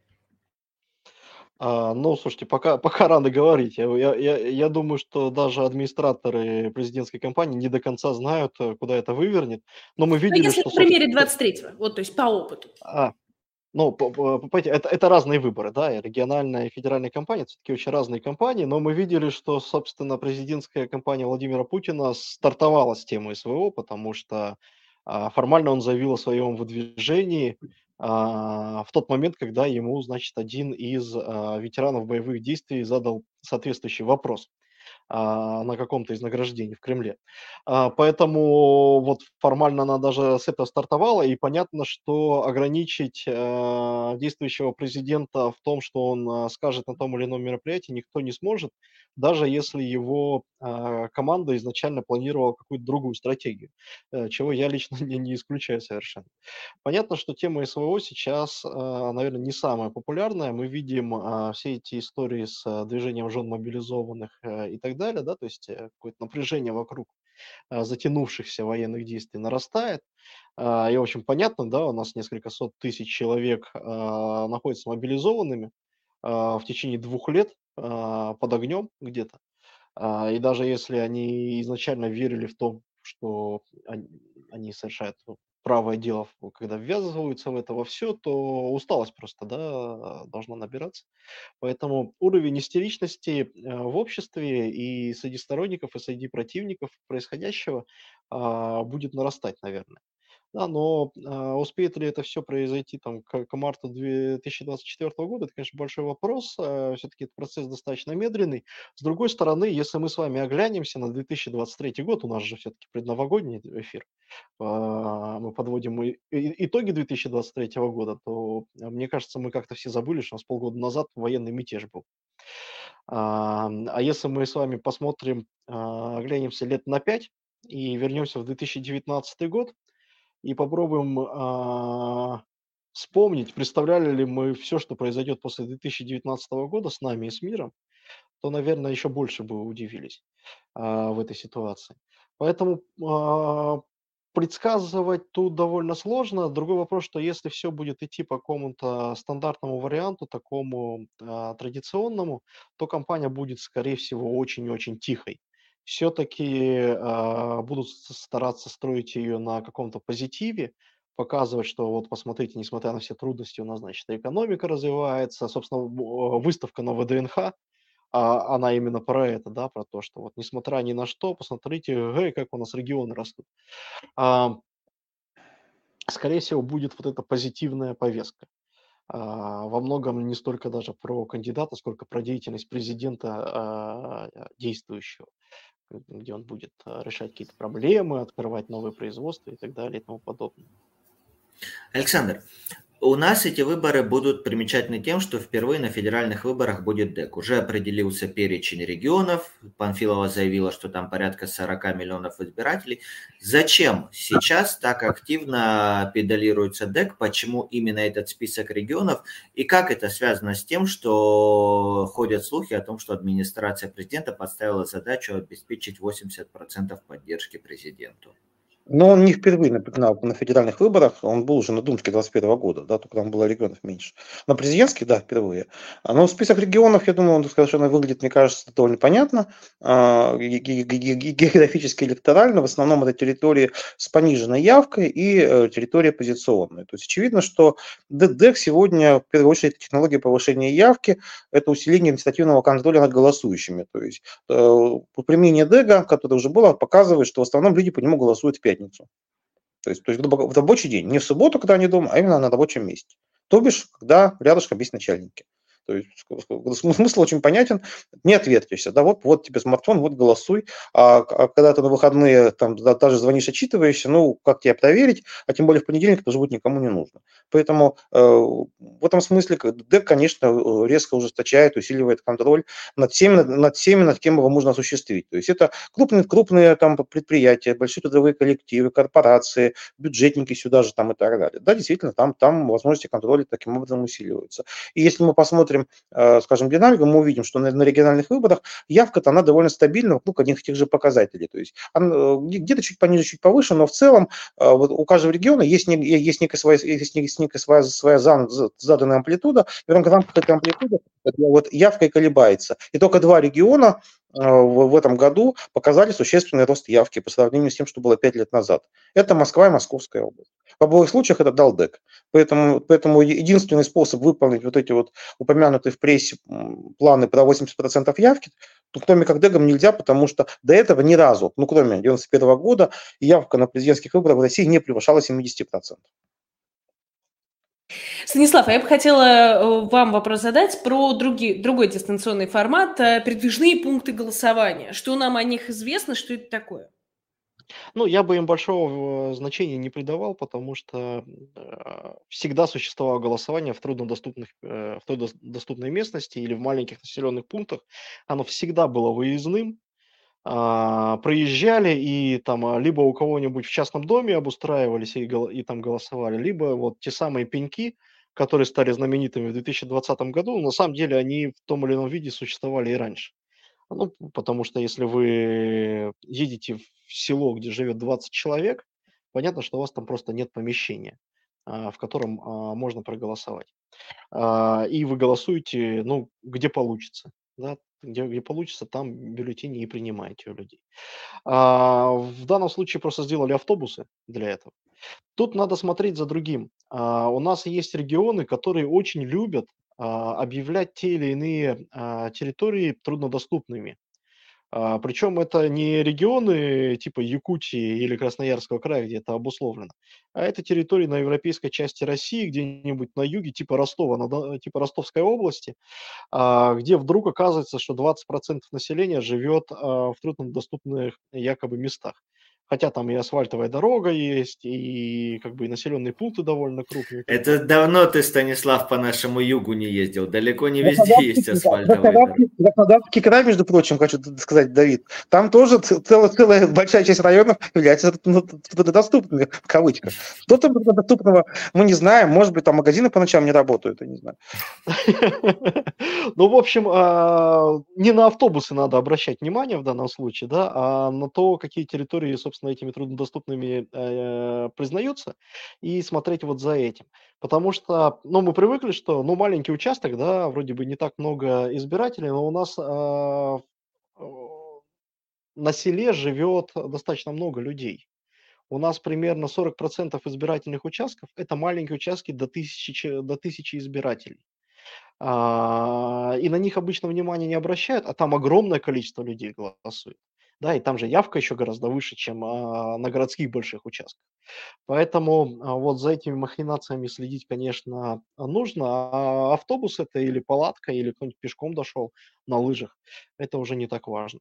А, ну, слушайте, пока, пока рано говорить. Я, я, я думаю, что даже администраторы президентской кампании не до конца знают, э, куда это вывернет. Но мы ну, видели, если что... на примере 23-го, вот, то есть по опыту. А, ну, это, это разные выборы, да, и региональная, и федеральная кампания, все-таки очень разные кампании, но мы видели, что, собственно, президентская кампания Владимира Путина стартовала с темы СВО, потому что а, формально он заявил о своем выдвижении в тот момент, когда ему, значит, один из а, ветеранов боевых действий задал соответствующий вопрос. А, на каком-то из награждений в Кремле. А, поэтому вот формально она даже с этого стартовала, и понятно, что ограничить а, действующего президента в том, что он скажет на том или ином мероприятии, никто не сможет, даже если его команда изначально планировала какую-то другую стратегию, э, чего я лично не, исключаю совершенно. Понятно, что тема СВО сейчас, наверное, не самая популярная. Мы видим все эти истории с движением жен мобилизованных э, и так далее, да, то есть э, какое-то напряжение вокруг а, затянувшихся военных действий нарастает. А, и, в общем, понятно, да, у нас несколько сот тысяч человек а, находятся мобилизованными в течение двух лет под огнем где-то. И даже если они изначально верили в то, что они совершают правое дело, когда ввязываются в это во все, то усталость просто да, должна набираться. Поэтому уровень истеричности э, в обществе и среди сторонников, и среди противников происходящего а, будет нарастать, наверное. Да, но а, успеет ли это все произойти там к, к марту 2024 года, это, конечно, большой вопрос. А, все-таки этот процесс достаточно медленный. С другой стороны, если мы с вами оглянемся на 2023 год, у нас же все-таки предновогодний эфир, а, мы подводим и, и, итоги 2023 года, то, а, мне кажется, мы как-то все забыли, что у нас полгода назад военный мятеж был. А, а если мы с вами посмотрим, а, оглянемся лет на 5 и вернемся в 2019 год, и попробуем а, вспомнить, представляли ли мы все, что произойдет после 2019 года с нами и с миром, то, наверное, еще больше бы удивились а, в этой ситуации. Поэтому а, предсказывать тут довольно сложно. Другой вопрос, что если все будет идти по какому-то стандартному варианту, такому а, традиционному, то компания будет, скорее всего, очень-очень тихой все-таки э, будут стараться строить ее на каком-то позитиве, показывать, что вот посмотрите, несмотря на все трудности, у нас, значит, экономика развивается. Собственно, выставка на ВДНХ, а, она именно про это, да, про то, что вот несмотря ни на что, посмотрите, эй, как у нас регионы растут. А, скорее всего, будет вот эта позитивная повестка. А, во многом не столько даже про кандидата, сколько про деятельность президента а, действующего где он будет а, решать какие-то проблемы, открывать новые производства и так далее и тому подобное. Александр, у нас эти выборы будут примечательны тем, что впервые на федеральных выборах будет ДЭК. Уже определился перечень регионов. Панфилова заявила, что там порядка 40 миллионов избирателей. Зачем сейчас так активно педалируется ДЭК? Почему именно этот список регионов? И как это связано с тем, что ходят слухи о том, что администрация президента поставила задачу обеспечить 80% поддержки президенту? Но он не впервые на, на, федеральных выборах, он был уже на Думске 21 года, да, только там было регионов меньше. На президентских, да, впервые. Но список регионов, я думаю, он совершенно выглядит, мне кажется, довольно понятно. А, географически электорально, в основном это территории с пониженной явкой и э, территории оппозиционные. То есть очевидно, что ДДЭК сегодня, в первую очередь, технология повышения явки, это усиление административного контроля над голосующими. То есть э, применение ДЭГа, которое уже было, показывает, что в основном люди по нему голосуют в 5 пятницу. То есть, то есть в рабочий день, не в субботу, когда они дома, а именно на рабочем месте. То бишь, когда рядышком есть начальники. То есть смысл очень понятен. Не отвертишься. Да, вот, вот тебе смартфон, вот голосуй. А, а когда ты на выходные там даже звонишь, отчитываешься, ну, как тебе проверить, а тем более в понедельник это же будет никому не нужно. Поэтому э, в этом смысле ДЭК, конечно, резко ужесточает, усиливает контроль над всеми, над всеми, над кем его можно осуществить. То есть это крупные, крупные там предприятия, большие трудовые коллективы, корпорации, бюджетники сюда же там и так далее. Да, действительно, там, там возможности контроля таким образом усиливаются. И если мы посмотрим, э, скажем, динамику, мы увидим, что на, на региональных выборах явка-то она довольно стабильна вокруг одних и тех же показателей. То есть э, где-то чуть пониже, чуть повыше, но в целом э, вот у каждого региона есть, есть некая своя, есть некая своя, своя заданная амплитуда, и в рамках этой амплитуды вот явка и колебается. И только два региона в этом году показали существенный рост явки по сравнению с тем, что было пять лет назад. Это Москва и Московская область. В обоих случаях это Далдек. Поэтому, поэтому единственный способ выполнить вот эти вот упомянутые в прессе планы про 80% явки, то кроме как Дегом нельзя, потому что до этого ни разу, ну кроме 1991 года, явка на президентских выборах в России не превышала 70%. Станислав, а я бы хотела э, вам вопрос задать про другие, другой дистанционный формат, э, передвижные пункты голосования. Что нам о них известно, что это такое? Ну, я бы им большого значения не придавал, потому что э, всегда существовало голосование в труднодоступных, э, в труднодоступной местности или в маленьких населенных пунктах. Оно всегда было выездным. А, проезжали и там либо у кого-нибудь в частном доме обустраивались и, и там голосовали, либо вот те самые пеньки, которые стали знаменитыми в 2020 году, на самом деле они в том или ином виде существовали и раньше. Ну, потому что если вы едете в село, где живет 20 человек, понятно, что у вас там просто нет помещения, а, в котором а, можно проголосовать. А, и вы голосуете, ну, где получится. Да? Где, где получится, там бюллетени и принимаете у людей. В данном случае просто сделали автобусы для этого. Тут надо смотреть за другим. У нас есть регионы, которые очень любят а, объявлять те или иные а, территории труднодоступными. А, Причем это не регионы типа Якутии или Красноярского края, где это обусловлено, а это территории на европейской части России, где-нибудь на юге, типа Ростова, типа Ростовской области, где вдруг оказывается, что 20% населения живет в труднодоступных якобы местах хотя там и асфальтовая дорога есть, и как бы и населенные пункты довольно крупные. Это давно ты, Станислав, по нашему югу не ездил. Далеко не везде есть асфальтовая дорога. Краснодарский край, между прочим, хочу сказать, Давид, там тоже целая, целая большая часть районов является труднодоступными, в кавычках. Что там труднодоступного, мы не знаем. Может быть, там магазины по ночам не работают, я не знаю. Ну, в общем, а, не на автобусы надо обращать внимание в данном случае, да, а на то, какие территории, собственно, собственно, этими труднодоступными э, признаются, и смотреть вот за этим. Потому что, ну, мы привыкли, что, ну, маленький участок, да, вроде бы не так много избирателей, но у нас э, на селе живет достаточно много людей. У нас примерно 40% избирательных участков – это маленькие участки до тысячи, до тысячи избирателей. А, и на них обычно внимания не обращают, а там огромное количество людей голосует да, и там же явка еще гораздо выше, чем а, на городских больших участках. Поэтому а, вот за этими махинациями следить, конечно, нужно. А автобус это или палатка, или кто-нибудь пешком дошел на лыжах, это уже не так важно.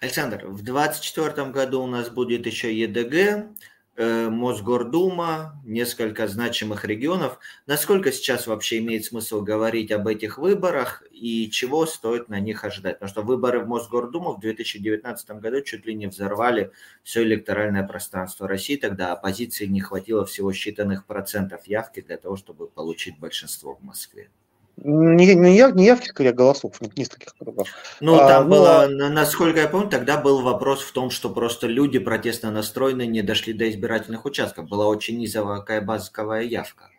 Александр, в 2024 году у нас будет еще ЕДГ, Э, Мосгордума, несколько значимых регионов. Насколько сейчас вообще имеет смысл говорить об этих выборах и чего стоит на них ожидать? Потому что выборы в Мосгордуму в 2019 году чуть ли не взорвали все электоральное пространство России. Тогда оппозиции не хватило всего считанных процентов явки для того, чтобы получить большинство в Москве. Не, не, я, не явки, скорее, голосов в нескольких кругах. Ну, а, там ну, было, насколько я помню, тогда был вопрос в том, что просто люди протестно настроенные не дошли до избирательных участков. Была очень низовая базовая явка.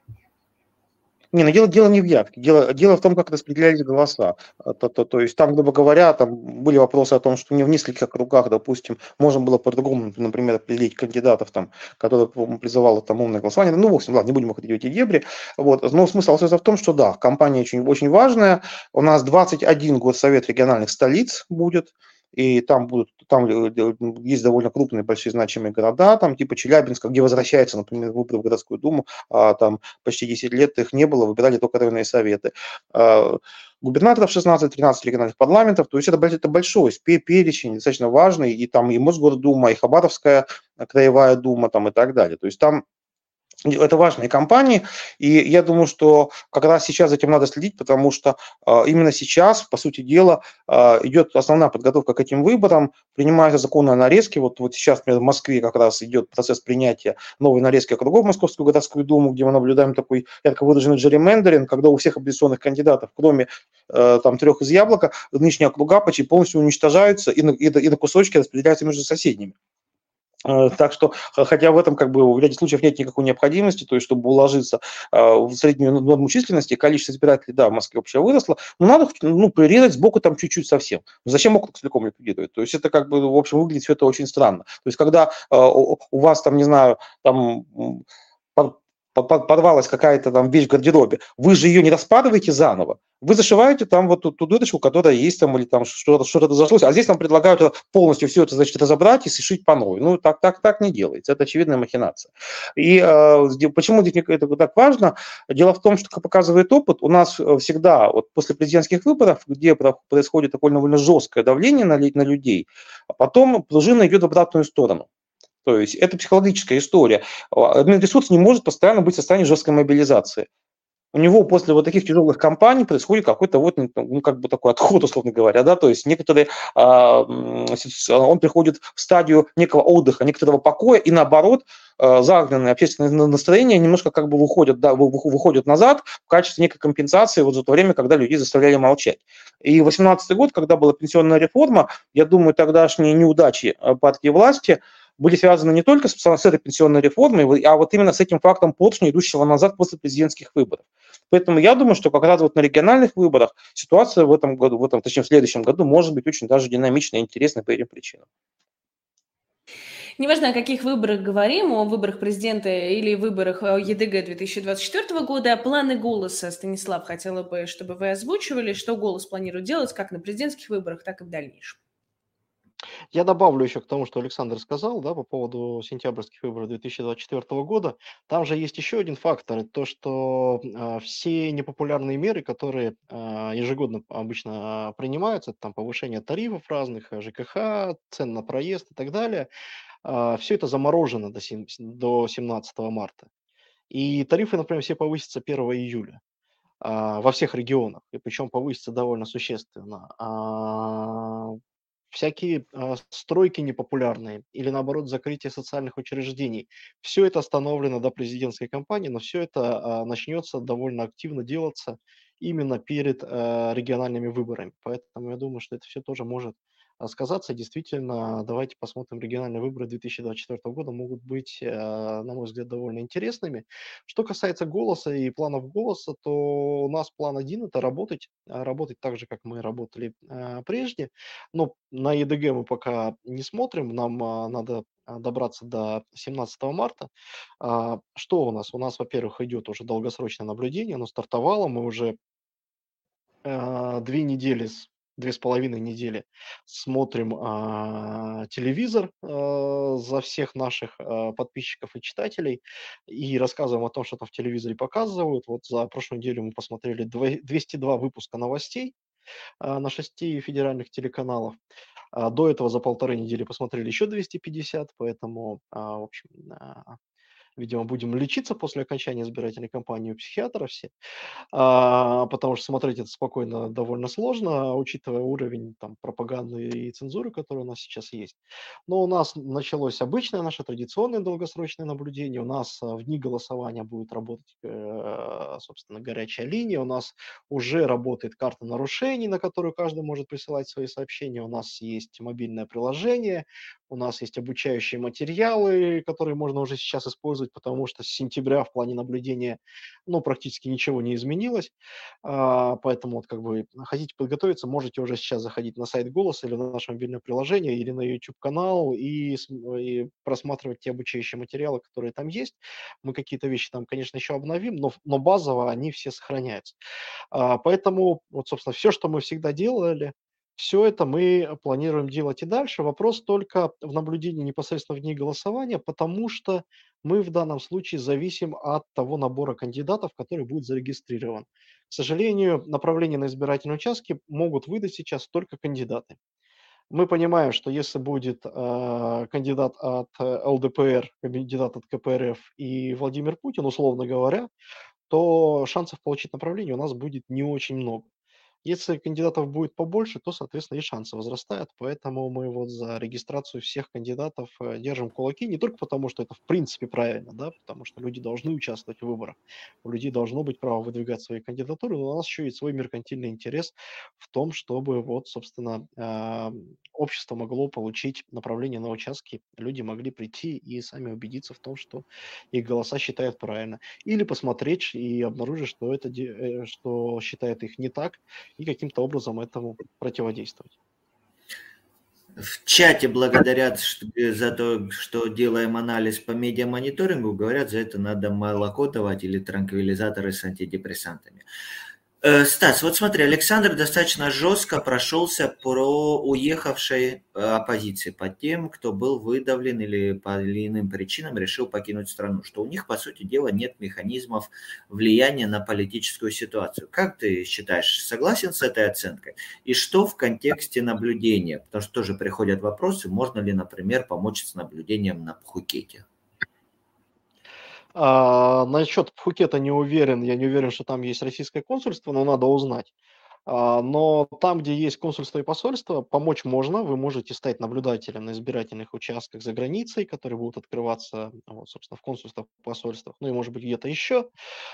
Не, ну дело, дело не в явке, дело, дело в том, как распределялись голоса. А, то, то, то есть там, грубо говоря, там были вопросы о том, что не в нескольких округах, допустим, можно было по-другому, например, определить кандидатов, там, которые призывало там умное голосование. Ну, в общем, ладно, не будем уходить в эти дебри. Вот. Но смысл в том, что да, компания очень, очень важная. У нас 21 год Совет региональных столиц будет. И там будут, там есть довольно крупные, большие значимые города, там типа Челябинска, где возвращается, например, выборы в городскую думу, а там почти 10 лет их не было, выбирали только районные советы. А, губернаторов 16-13 региональных парламентов, то есть это, это большой перечень, достаточно важный, и там и Мосгордума, и Хабаровская краевая дума там и так далее. То есть там это важные компании, и я думаю, что как раз сейчас за этим надо следить, потому что э, именно сейчас, по сути дела, э, идет основная подготовка к этим выборам, принимаются законы о нарезке. Вот, вот сейчас, например, в Москве как раз идет процесс принятия новой нарезки округов Московскую городскую думу, где мы наблюдаем такой ярко выраженный джерримендеринг, когда у всех оппозиционных кандидатов, кроме э, там трех из яблока, нынешние округа почти полностью уничтожаются и на, и на кусочки распределяются между соседними. Э, так что, хотя в этом как бы в ряде случаев нет никакой необходимости, то есть чтобы уложиться э, в среднюю норму численности, количество избирателей, да, в Москве вообще выросло, но надо ну, прирезать сбоку там чуть-чуть совсем. Зачем округ целиком ликвидировать? То есть это как бы, в общем, выглядит все это очень странно. То есть когда э, у вас там, не знаю, там порвалась какая-то там вещь в гардеробе, вы же ее не распадываете заново, вы зашиваете там вот ту, ту дырочку, которая есть там, или там что-то что зашлось, а здесь нам предлагают полностью все это, значит, разобрать и сшить по новой. Ну, так, так, так не делается, это очевидная махинация. И э, почему здесь это так важно? Дело в том, что, как показывает опыт, у нас э, всегда, вот после президентских выборов, где происходит такое довольно жесткое давление на, на людей, а потом пружина идет в обратную сторону. То есть это психологическая история. Админресурс не может постоянно быть в состоянии жесткой мобилизации. У него после вот таких тяжелых кампаний происходит какой-то вот, ну, как бы такой отход, условно говоря, да, то есть некоторые, а, он приходит в стадию некого отдыха, некоторого покоя, и наоборот, а, загнанные общественные настроения немножко как бы выходят, да, выходят назад в качестве некой компенсации вот за то время, когда людей заставляли молчать. И 18 год, когда была пенсионная реформа, я думаю, тогдашние неудачи а, партии власти – были связаны не только с, с этой пенсионной реформой, а вот именно с этим фактом поршня, идущего назад после президентских выборов. Поэтому я думаю, что как раз вот на региональных выборах ситуация в этом году, в этом, точнее, в следующем году может быть очень даже динамичной и интересной по этим причинам. Неважно, о каких выборах говорим, о выборах президента или выборах ЕДГ 2024 года, планы голоса, Станислав, хотела бы, чтобы вы озвучивали, что голос планирует делать как на президентских выборах, так и в дальнейшем. Я добавлю еще к тому, что Александр сказал, да, по поводу сентябрьских выборов 2024 года. Там же есть еще один фактор, то, что э, все непопулярные меры, которые э, ежегодно обычно принимаются, там повышение тарифов разных, ЖКХ, цен на проезд и так далее, э, все это заморожено до, 7, до 17 марта. И тарифы, например, все повысятся 1 июля во всех регионах, и причем повысится довольно существенно. Всякие а, стройки непопулярные или, наоборот, закрытие социальных учреждений. Все это остановлено до президентской кампании, но все это а, начнется довольно активно делаться именно перед а, региональными выборами. Поэтому я думаю, что это все тоже может сказаться. Действительно, давайте посмотрим, региональные выборы 2024 года могут быть, э, на мой взгляд, довольно интересными. Что касается голоса и планов голоса, то у нас план один – это работать, а, работать так же, как мы работали э, прежде. Но на ЕДГ мы пока не смотрим, нам а, надо добраться до 17 марта. Что у нас? У нас, во-первых, идет уже долгосрочное наблюдение, оно стартовало, мы уже э, две недели с две с половиной недели смотрим а, телевизор а, за всех наших а, подписчиков и читателей и рассказываем о том, что там в телевизоре показывают. Вот за прошлую неделю мы посмотрели 202 выпуска новостей а, на шести федеральных телеканалах. А, до этого за полторы недели посмотрели еще 250, поэтому, а, в общем, а, видимо, будем лечиться после окончания избирательной кампании у психиатра все, а, потому что смотреть это спокойно довольно сложно, учитывая уровень там, пропаганды и цензуры, которая у нас сейчас есть. Но у нас началось обычное наше традиционное долгосрочное наблюдение. У нас а, в дни голосования будет работать, э, собственно, горячая линия. У нас уже работает карта нарушений, на которую каждый может присылать свои сообщения. У нас есть мобильное приложение, у нас есть обучающие материалы, которые можно уже сейчас использовать, потому что с сентября в плане наблюдения ну, практически ничего не изменилось. А, поэтому вот как бы хотите подготовиться, можете уже сейчас заходить на сайт «Голос» или на наше мобильное приложение, или на YouTube-канал и, и просматривать те обучающие материалы, которые там есть. Мы какие-то вещи там, конечно, еще обновим, но, но базово они все сохраняются. А, поэтому вот, собственно, все, что мы всегда делали, Все это мы планируем делать и дальше. Вопрос только в наблюдении непосредственно в дни голосования, потому что мы в данном случае зависим от того набора кандидатов, который будет зарегистрирован. К сожалению, направление на избирательные участки могут выдать сейчас только кандидаты. Мы понимаем, что если будет э, кандидат от ЛДПР, кандидат от КПРФ и Владимир Путин, условно говоря, то шансов получить направление у нас будет не очень много. Если кандидатов будет побольше, то, соответственно, и шансы возрастают. Поэтому мы вот за регистрацию всех кандидатов э, держим кулаки. Не только потому, что это в принципе правильно, да, потому что люди должны участвовать в выборах. У людей должно быть право выдвигать свои кандидатуры, но у нас еще есть свой меркантильный интерес в том, чтобы вот, собственно, общество могло получить направление на участки, люди могли прийти и сами убедиться в том, что их голоса считают правильно. Или посмотреть и обнаружить, что, это, э, что считает их не так, и каким-то образом этому противодействовать. В чате благодарят за то, что делаем анализ по медиамониторингу, говорят, за это надо молоко давать или транквилизаторы с антидепрессантами. Э, Стас, вот смотри, Александр достаточно жестко прошелся про уехавшей э, оппозиции, по тем, кто был выдавлен или по иным причинам решил покинуть страну, что у них, по сути дела, нет механизмов влияния на политическую ситуацию. Как ты считаешь, согласен с этой оценкой? И что в контексте наблюдения? Потому что тоже приходят вопросы, можно ли, например, помочь с наблюдением на Пхукете? А, насчет Пхукета не уверен, я не уверен, что там есть российское консульство, но надо узнать. А, но там, где есть консульство и посольство, помочь можно. Вы можете стать наблюдателем на избирательных участках за границей, которые будут открываться, вот, собственно, в консульствах, посольствах, ну и, может быть, где-то еще.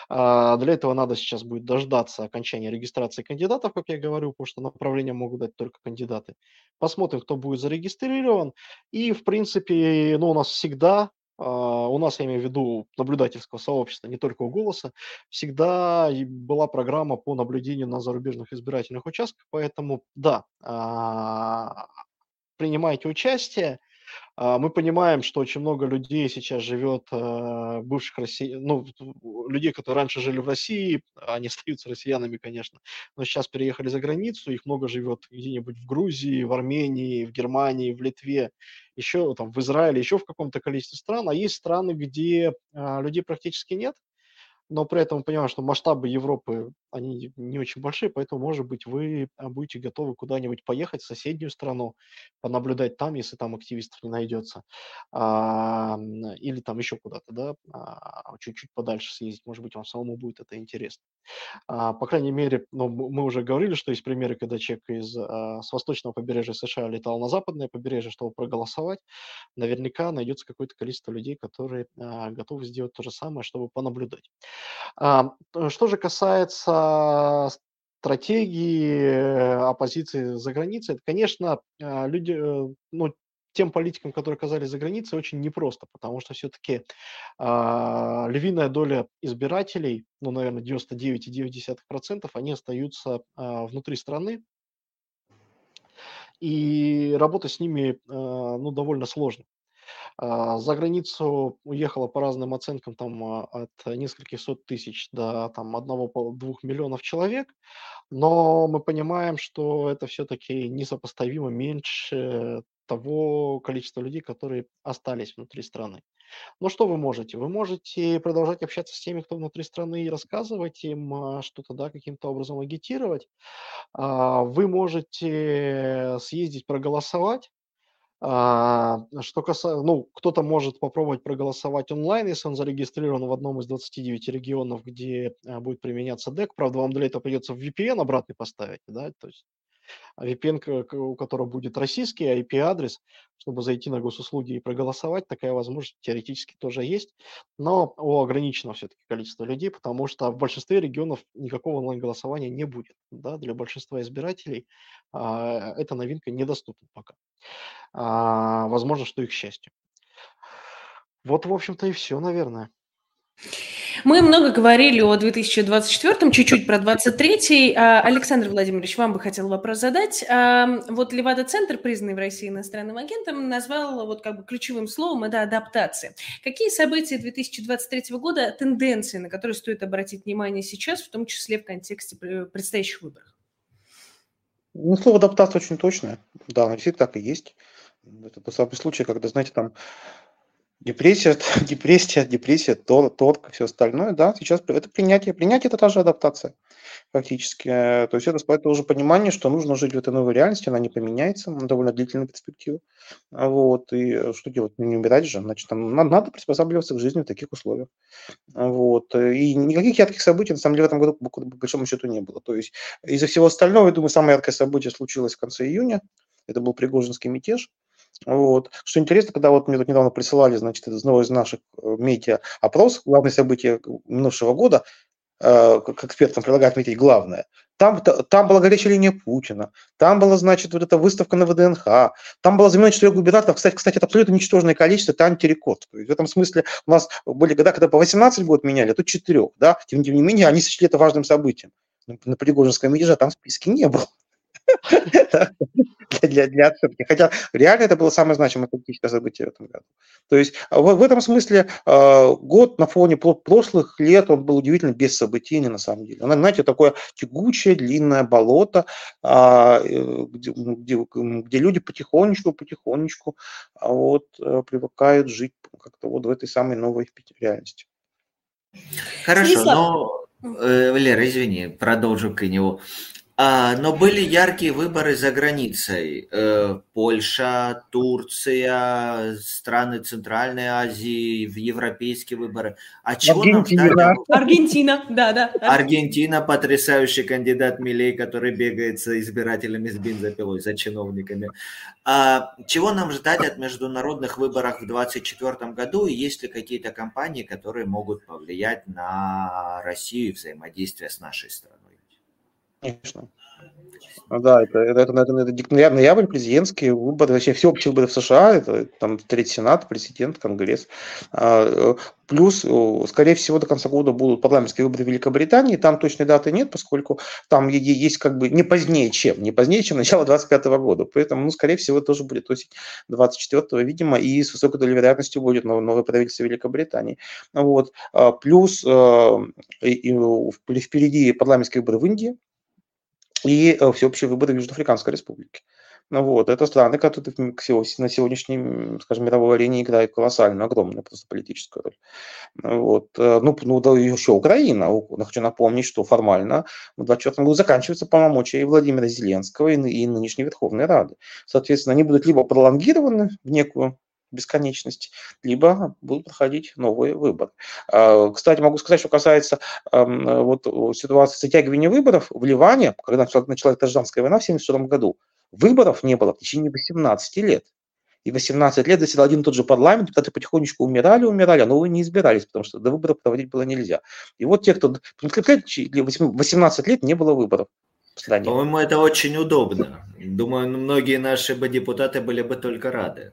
А, для этого надо сейчас будет дождаться окончания регистрации кандидатов, как я говорю, потому что направления могут дать только кандидаты. Посмотрим, кто будет зарегистрирован. И, в принципе, ну, у нас всегда у нас, я имею в виду наблюдательского сообщества, не только у «Голоса», всегда была программа по наблюдению на зарубежных избирательных участках, поэтому да, а, принимайте участие, а, мы понимаем, что очень много людей сейчас живет, а, бывших россиян, ну, людей, которые раньше жили в России, они остаются россиянами, конечно, но сейчас переехали за границу, их много живет где-нибудь в Грузии, в Армении, в Германии, в Литве, еще там в Израиле, еще в каком-то количестве стран, а есть страны, где а, людей практически нет, но при этом понимаю, что масштабы Европы, они не очень большие, поэтому, может быть, вы а, будете готовы куда-нибудь поехать в соседнюю страну, понаблюдать там, если там активистов не найдется, а, или там еще куда-то, да, а, чуть-чуть подальше съездить, может быть, вам самому будет это интересно. По крайней мере, ну, мы уже говорили, что есть примеры, когда человек из, с восточного побережья США летал на западное побережье, чтобы проголосовать, наверняка найдется какое-то количество людей, которые готовы сделать то же самое, чтобы понаблюдать. Что же касается стратегии оппозиции за границей, это, конечно, а, люди, э, ну, тем политикам, которые оказались за границей, очень непросто, потому что все-таки э, а, львиная доля избирателей, ну, наверное, 99,9%, они остаются э, внутри страны, и работа с ними, э, ну, довольно сложно. А, за границу уехало по разным оценкам там а, от нескольких сот тысяч до там одного-двух миллионов человек, но мы понимаем, что это все-таки несопоставимо меньше того количества людей, которые остались внутри страны. Но что вы можете? Вы можете продолжать общаться с теми, кто внутри страны, и рассказывать им а, что-то, да, каким-то образом агитировать. Вы можете съездить проголосовать, что касается, ну, кто-то может попробовать проголосовать онлайн, если он зарегистрирован в одном из 29 регионов, где а, будет применяться DEC. Правда, вам для этого придется VPN обратный поставить, да, то есть VPN, у которого будет российский IP-адрес, чтобы зайти на госуслуги и проголосовать, такая возможность теоретически тоже есть, но у ограниченного все-таки количества людей, потому что в большинстве регионов никакого онлайн-голосования не будет. Да, для большинства избирателей а, эта новинка недоступна пока. А, возможно, что и к счастью. Вот, в общем-то, и все, наверное. Мы много говорили о 2024, чуть-чуть про 2023. А, Александр Владимирович, вам бы хотел вопрос задать. А, вот Левада-центр, признанный в России иностранным агентом, назвал вот как бы ключевым словом это адаптация. Какие события 2023 года, тенденции, на которые стоит обратить внимание сейчас, в том числе в контексте предстоящих выборов? Ну, слово адаптация очень точное. Да, действительно так и есть. Это тот самый случай, когда, знаете, там депрессия, депрессия, депрессия, тор, торг, все остальное, да, сейчас это принятие. Принятие – это та же адаптация фактически. То есть это, это уже понимание, что нужно жить в этой новой реальности, она не поменяется на довольно длительную перспективу. Вот, и что делать? Ну, не умирать же, значит, там надо, надо приспосабливаться к жизни в таких условиях. Вот, и никаких ярких событий, на самом деле, в этом году, по большому счету, не было. То есть из-за всего остального, я думаю, самое яркое событие случилось в конце июня, это был Пригожинский мятеж, вот. Что интересно, когда вот мне тут недавно присылали, значит, из одного из наших э, медиа опрос, главное событие минувшего года, э, как экспертам предлагают отметить главное. Там, там была горячая линия Путина, там была, значит, вот эта выставка на ВДНХ, там было заменено четырех губернаторов. Кстати, кстати, это абсолютно ничтожное количество, это антирекорд. То есть в этом смысле у нас были года, когда по 18 год меняли, а тут четырех, да, тем, тем не менее, они сочли это важным событием. На Пригожинском мятеже там в списке не было. Для, для отцепки. Хотя реально это было самое значимое политическое событие в этом году. То есть а, в, в этом смысле э, год на фоне прошлых лет он был удивительно бессобытийный на самом деле. Он, знаете, такое тягучее, длинное болото, э, где, где, где люди потихонечку, потихонечку а вот, э, привыкают жить как-то вот в этой самой новой реальности. Хорошо, но, э, Лера, извини, продолжу к него. А, но были яркие выборы за границей. Э, Польша, Турция, страны Центральной Азии, европейские выборы. А чего Аргентина. нам ждать? Аргентина, да, да. Аргентина, потрясающий кандидат Милей, который бегает за избирателями с бензопилой, за чиновниками. А чего нам ждать от международных выборов в 2024 году? И есть ли какие-то компании, которые могут повлиять на Россию и взаимодействие с нашей страной? Конечно. Ну да, это, это, это, это, это ноябрь, президентские выборы, вообще все выборы в США, это там Третий Сенат, президент, Конгресс. А, э, плюс, скорее всего, до конца года будут парламентские выборы в Великобритании, там точной даты нет, поскольку там есть как бы не позднее, чем, не позднее, чем начало 25 года. Поэтому, ну, скорее всего, тоже будет осень 24 видимо, и с высокой долей вероятности будет новое правительство Великобритании. Вот. А, плюс э, впереди парламентские выборы в Индии, и э, всеобщие выборы в Южноафриканской республике. Ну вот, это страны, которые на сегодняшней, скажем, мировой арене играют колоссальную, огромную просто политическую роль. Ну вот. Э, ну, ну да еще Украина. Хочу напомнить, что формально в 2024 году заканчиваются полномочия и Владимира Зеленского, и, и нынешней Верховной Рады. Соответственно, они будут либо пролонгированы в некую бесконечность, либо будут проходить новые выборы. А, кстати, могу сказать, что касается вот ситуации затягивания выборов в Ливане, когда началась гражданская война в 1972 году, выборов не было в течение 18 лет. И 18 лет заседал один и тот же парламент, депутаты потихонечку умирали, умирали, а новые не избирались, потому что до выборов проводить было нельзя. И вот те, кто... 18 лет не было выборов. По-моему, это очень удобно. Думаю, многие наши бы депутаты были бы только рады.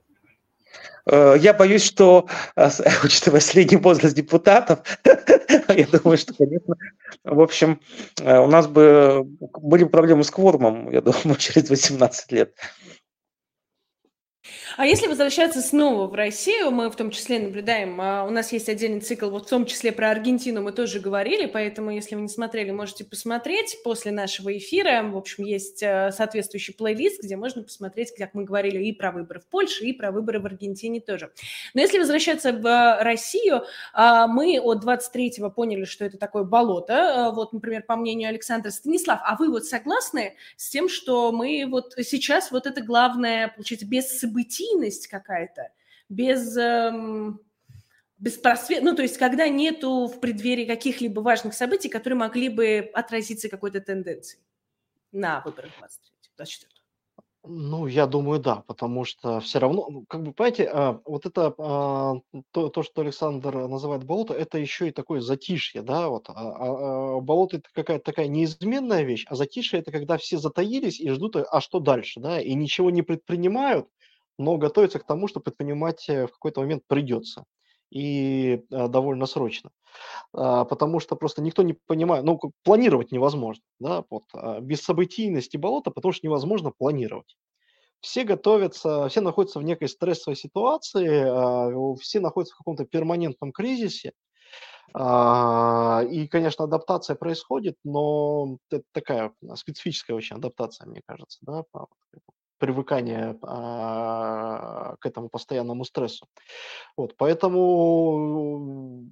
Э, я боюсь, что, э, учитывая средний возраст депутатов, я думаю, что, конечно, в общем, э, у нас бы были проблемы с кворумом, я думаю, через 18 лет. А если возвращаться снова в Россию, мы в том числе наблюдаем, а, у нас есть отдельный цикл, вот в том числе про Аргентину мы тоже говорили, поэтому если вы не смотрели, можете посмотреть после нашего эфира. В общем, есть а, соответствующий плейлист, где можно посмотреть, как мы говорили, и про выборы в Польше, и про выборы в Аргентине тоже. Но если возвращаться в Россию, а, мы от 23-го поняли, что это такое болото. Вот, например, по мнению Александра Станислав, а вы вот согласны с тем, что мы вот сейчас вот это главное, получается, без событий стихийность какая-то, без, эм, беспросвет... ну, то есть когда нету в преддверии каких-либо важных событий, которые могли бы отразиться какой-то тенденцией на выборах 23 Ну, я думаю, да, потому что все равно, ну, как бы, понимаете, а, вот это а, то, то, что Александр называет болото, это еще и такое затишье, да, вот. А, а, болото это какая-то такая неизменная вещь, а затишье это когда все затаились и ждут, а что дальше, да, и ничего не предпринимают, но готовиться к тому, что предпринимать э, в какой-то момент придется и а, довольно срочно, а, потому что просто никто не понимает, ну, планировать невозможно, да, вот, а, без событийности болота, потому что невозможно планировать. Все готовятся, все находятся в некой стрессовой ситуации, все находятся в каком-то перманентном кризисе, А, и, конечно, адаптация происходит, но это такая специфическая очень адаптация, мне кажется, да, привыкание а, к этому постоянному стрессу. Вот, поэтому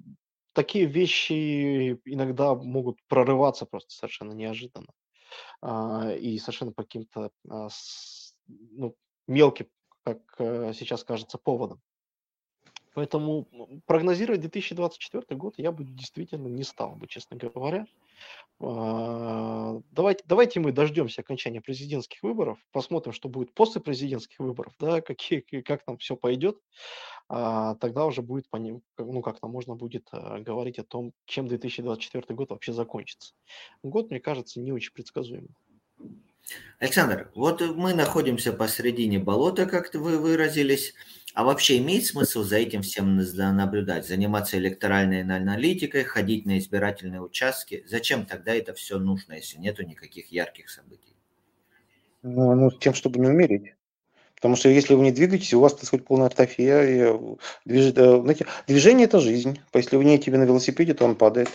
такие вещи иногда могут прорываться просто совершенно неожиданно а, и совершенно по каким-то ну, мелким, как э, сейчас кажется, поводом. Поэтому прогнозировать 2024 год я бы действительно не стал бы, честно говоря. А, давайте, давайте мы дождемся окончания президентских выборов, посмотрим, что будет после президентских выборов, да, какие, как там все пойдет. А, тогда уже будет, по ним, ну, как-то можно будет а, говорить о том, чем 2024 год вообще закончится. Год, мне кажется, не очень предсказуемый. Александр, вот мы находимся посредине болота, как вы выразились. А вообще имеет смысл за этим всем наблюдать, заниматься электоральной аналитикой, ходить на избирательные участки? Зачем тогда это все нужно, если нету никаких ярких событий? Ну, ну тем, чтобы не умереть. Потому что если вы не двигаетесь, у вас, так сказать, полная ортофия. Движ... Э, знаете, движение – это жизнь. Если вы не едете на велосипеде, то он падает.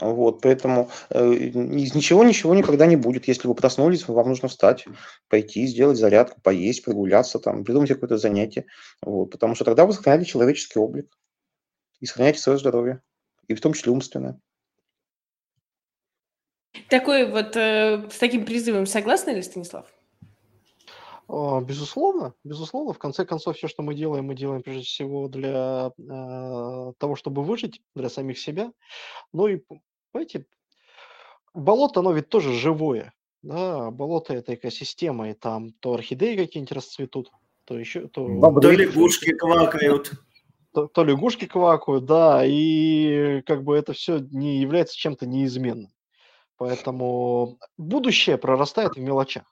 Вот, поэтому э, из ничего ничего никогда не будет. Если вы проснулись, вам нужно встать, пойти, сделать зарядку, поесть, прогуляться, там, придумать какое-то занятие. Вот, потому что тогда вы сохраняете человеческий облик и сохраняете свое здоровье, и в том числе умственное. Такой вот, э, с таким призывом согласны ли, Станислав? А, безусловно, безусловно. В конце концов, все, что мы делаем, мы делаем прежде всего для э, того, чтобы выжить, для самих себя. Ну и Понимаете, болото, оно ведь тоже живое. Да, болото – это экосистема, и там то орхидеи какие-нибудь расцветут, то еще… То, то лягушки квакают. То, то лягушки квакают, да, и как бы это все не является чем-то неизменным. Поэтому будущее прорастает в мелочах.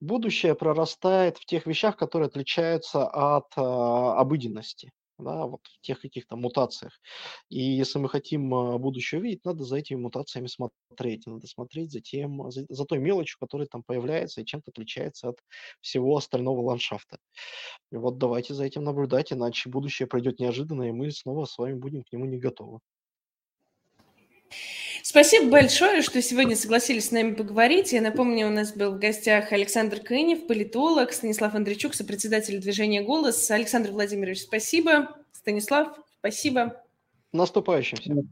Будущее прорастает в тех вещах, которые отличаются от э, обыденности да, вот в тех каких-то мутациях. И если мы хотим а, будущее увидеть, надо за этими мутациями смотреть. Надо смотреть за, тем, за, за той мелочью, которая там появляется и чем-то отличается от всего остального ландшафта. И вот давайте за этим наблюдать, иначе будущее пройдет неожиданно, и мы снова с вами будем к нему не готовы. Спасибо большое, что сегодня согласились с нами поговорить. Я напомню, у нас был в гостях Александр Кынев, политолог, Станислав Андрейчук, сопредседатель движения «Голос». Александр Владимирович, спасибо. Станислав, спасибо. Наступающим всем.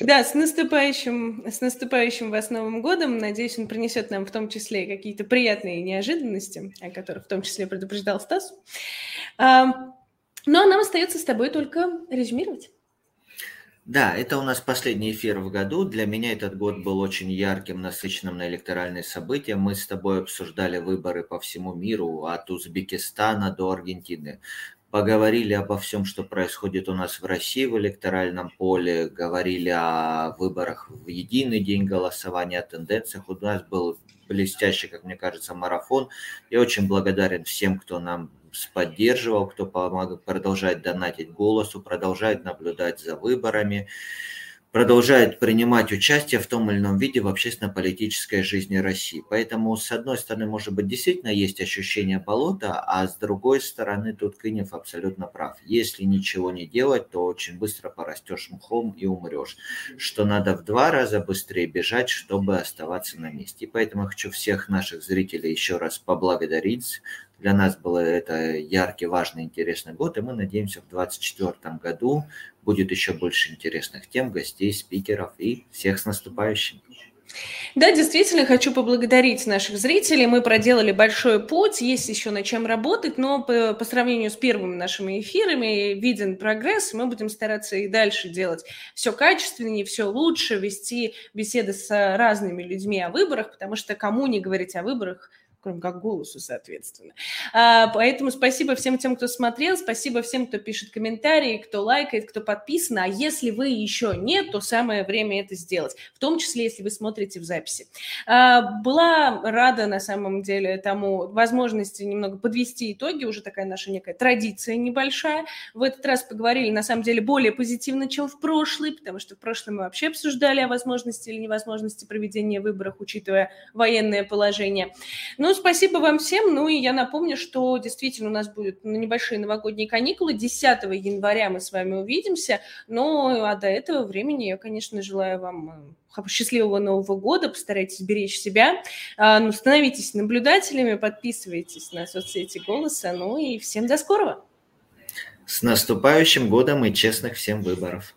Да, с наступающим, с наступающим вас Новым годом. Надеюсь, он принесет нам в том числе какие-то приятные неожиданности, о которых в том числе предупреждал Стас. А, ну, а нам остается с тобой только резюмировать. Да, это у нас последний эфир в году. Для меня этот год был очень ярким, насыщенным на электоральные события. Мы с тобой обсуждали выборы по всему миру, от Узбекистана до Аргентины. Поговорили обо всем, что происходит у нас в России в электоральном поле, говорили о выборах в единый день голосования, о тенденциях. У нас был блестящий, как мне кажется, марафон. Я очень благодарен всем, кто нам поддерживал, кто помогал, продолжает донатить голосу, продолжает наблюдать за выборами, продолжает принимать участие в том или ином виде в общественно-политической жизни России. Поэтому, с одной стороны, может быть, действительно есть ощущение болота, а с другой стороны, тут Кынев абсолютно прав. Если ничего не делать, то очень быстро порастешь мхом и умрешь. Что надо в два раза быстрее бежать, чтобы оставаться на месте. И поэтому я хочу всех наших зрителей еще раз поблагодарить для нас был это яркий, важный, интересный год, и мы надеемся, в 2024 году будет еще больше интересных тем, гостей, спикеров и всех с наступающим. Да, действительно, хочу поблагодарить наших зрителей. Мы проделали большой путь, есть еще над чем работать, но по, по сравнению с первыми нашими эфирами виден прогресс. Мы будем стараться и дальше делать все качественнее, все лучше, вести беседы с разными людьми о выборах, потому что кому не говорить о выборах – кроме как голосу, соответственно. А, поэтому спасибо всем тем, кто смотрел, спасибо всем, кто пишет комментарии, кто лайкает, кто подписан. А если вы еще нет, то самое время это сделать, в том числе, если вы смотрите в записи. А, была рада, на самом деле, тому возможности немного подвести итоги, уже такая наша некая традиция небольшая. В этот раз поговорили, на самом деле, более позитивно, чем в прошлый, потому что в прошлом мы вообще обсуждали о возможности или невозможности проведения выборов, учитывая военное положение. Ну Ну, спасибо вам всем. Ну и я напомню, что действительно у нас будут небольшие новогодние каникулы. 10 января мы с вами увидимся. Ну, а до этого времени я, конечно, желаю вам э, счастливого Нового года, постарайтесь беречь себя, а, ну, становитесь наблюдателями, подписывайтесь на соцсети «Голоса», ну и всем до скорого! С наступающим годом и честных всем выборов!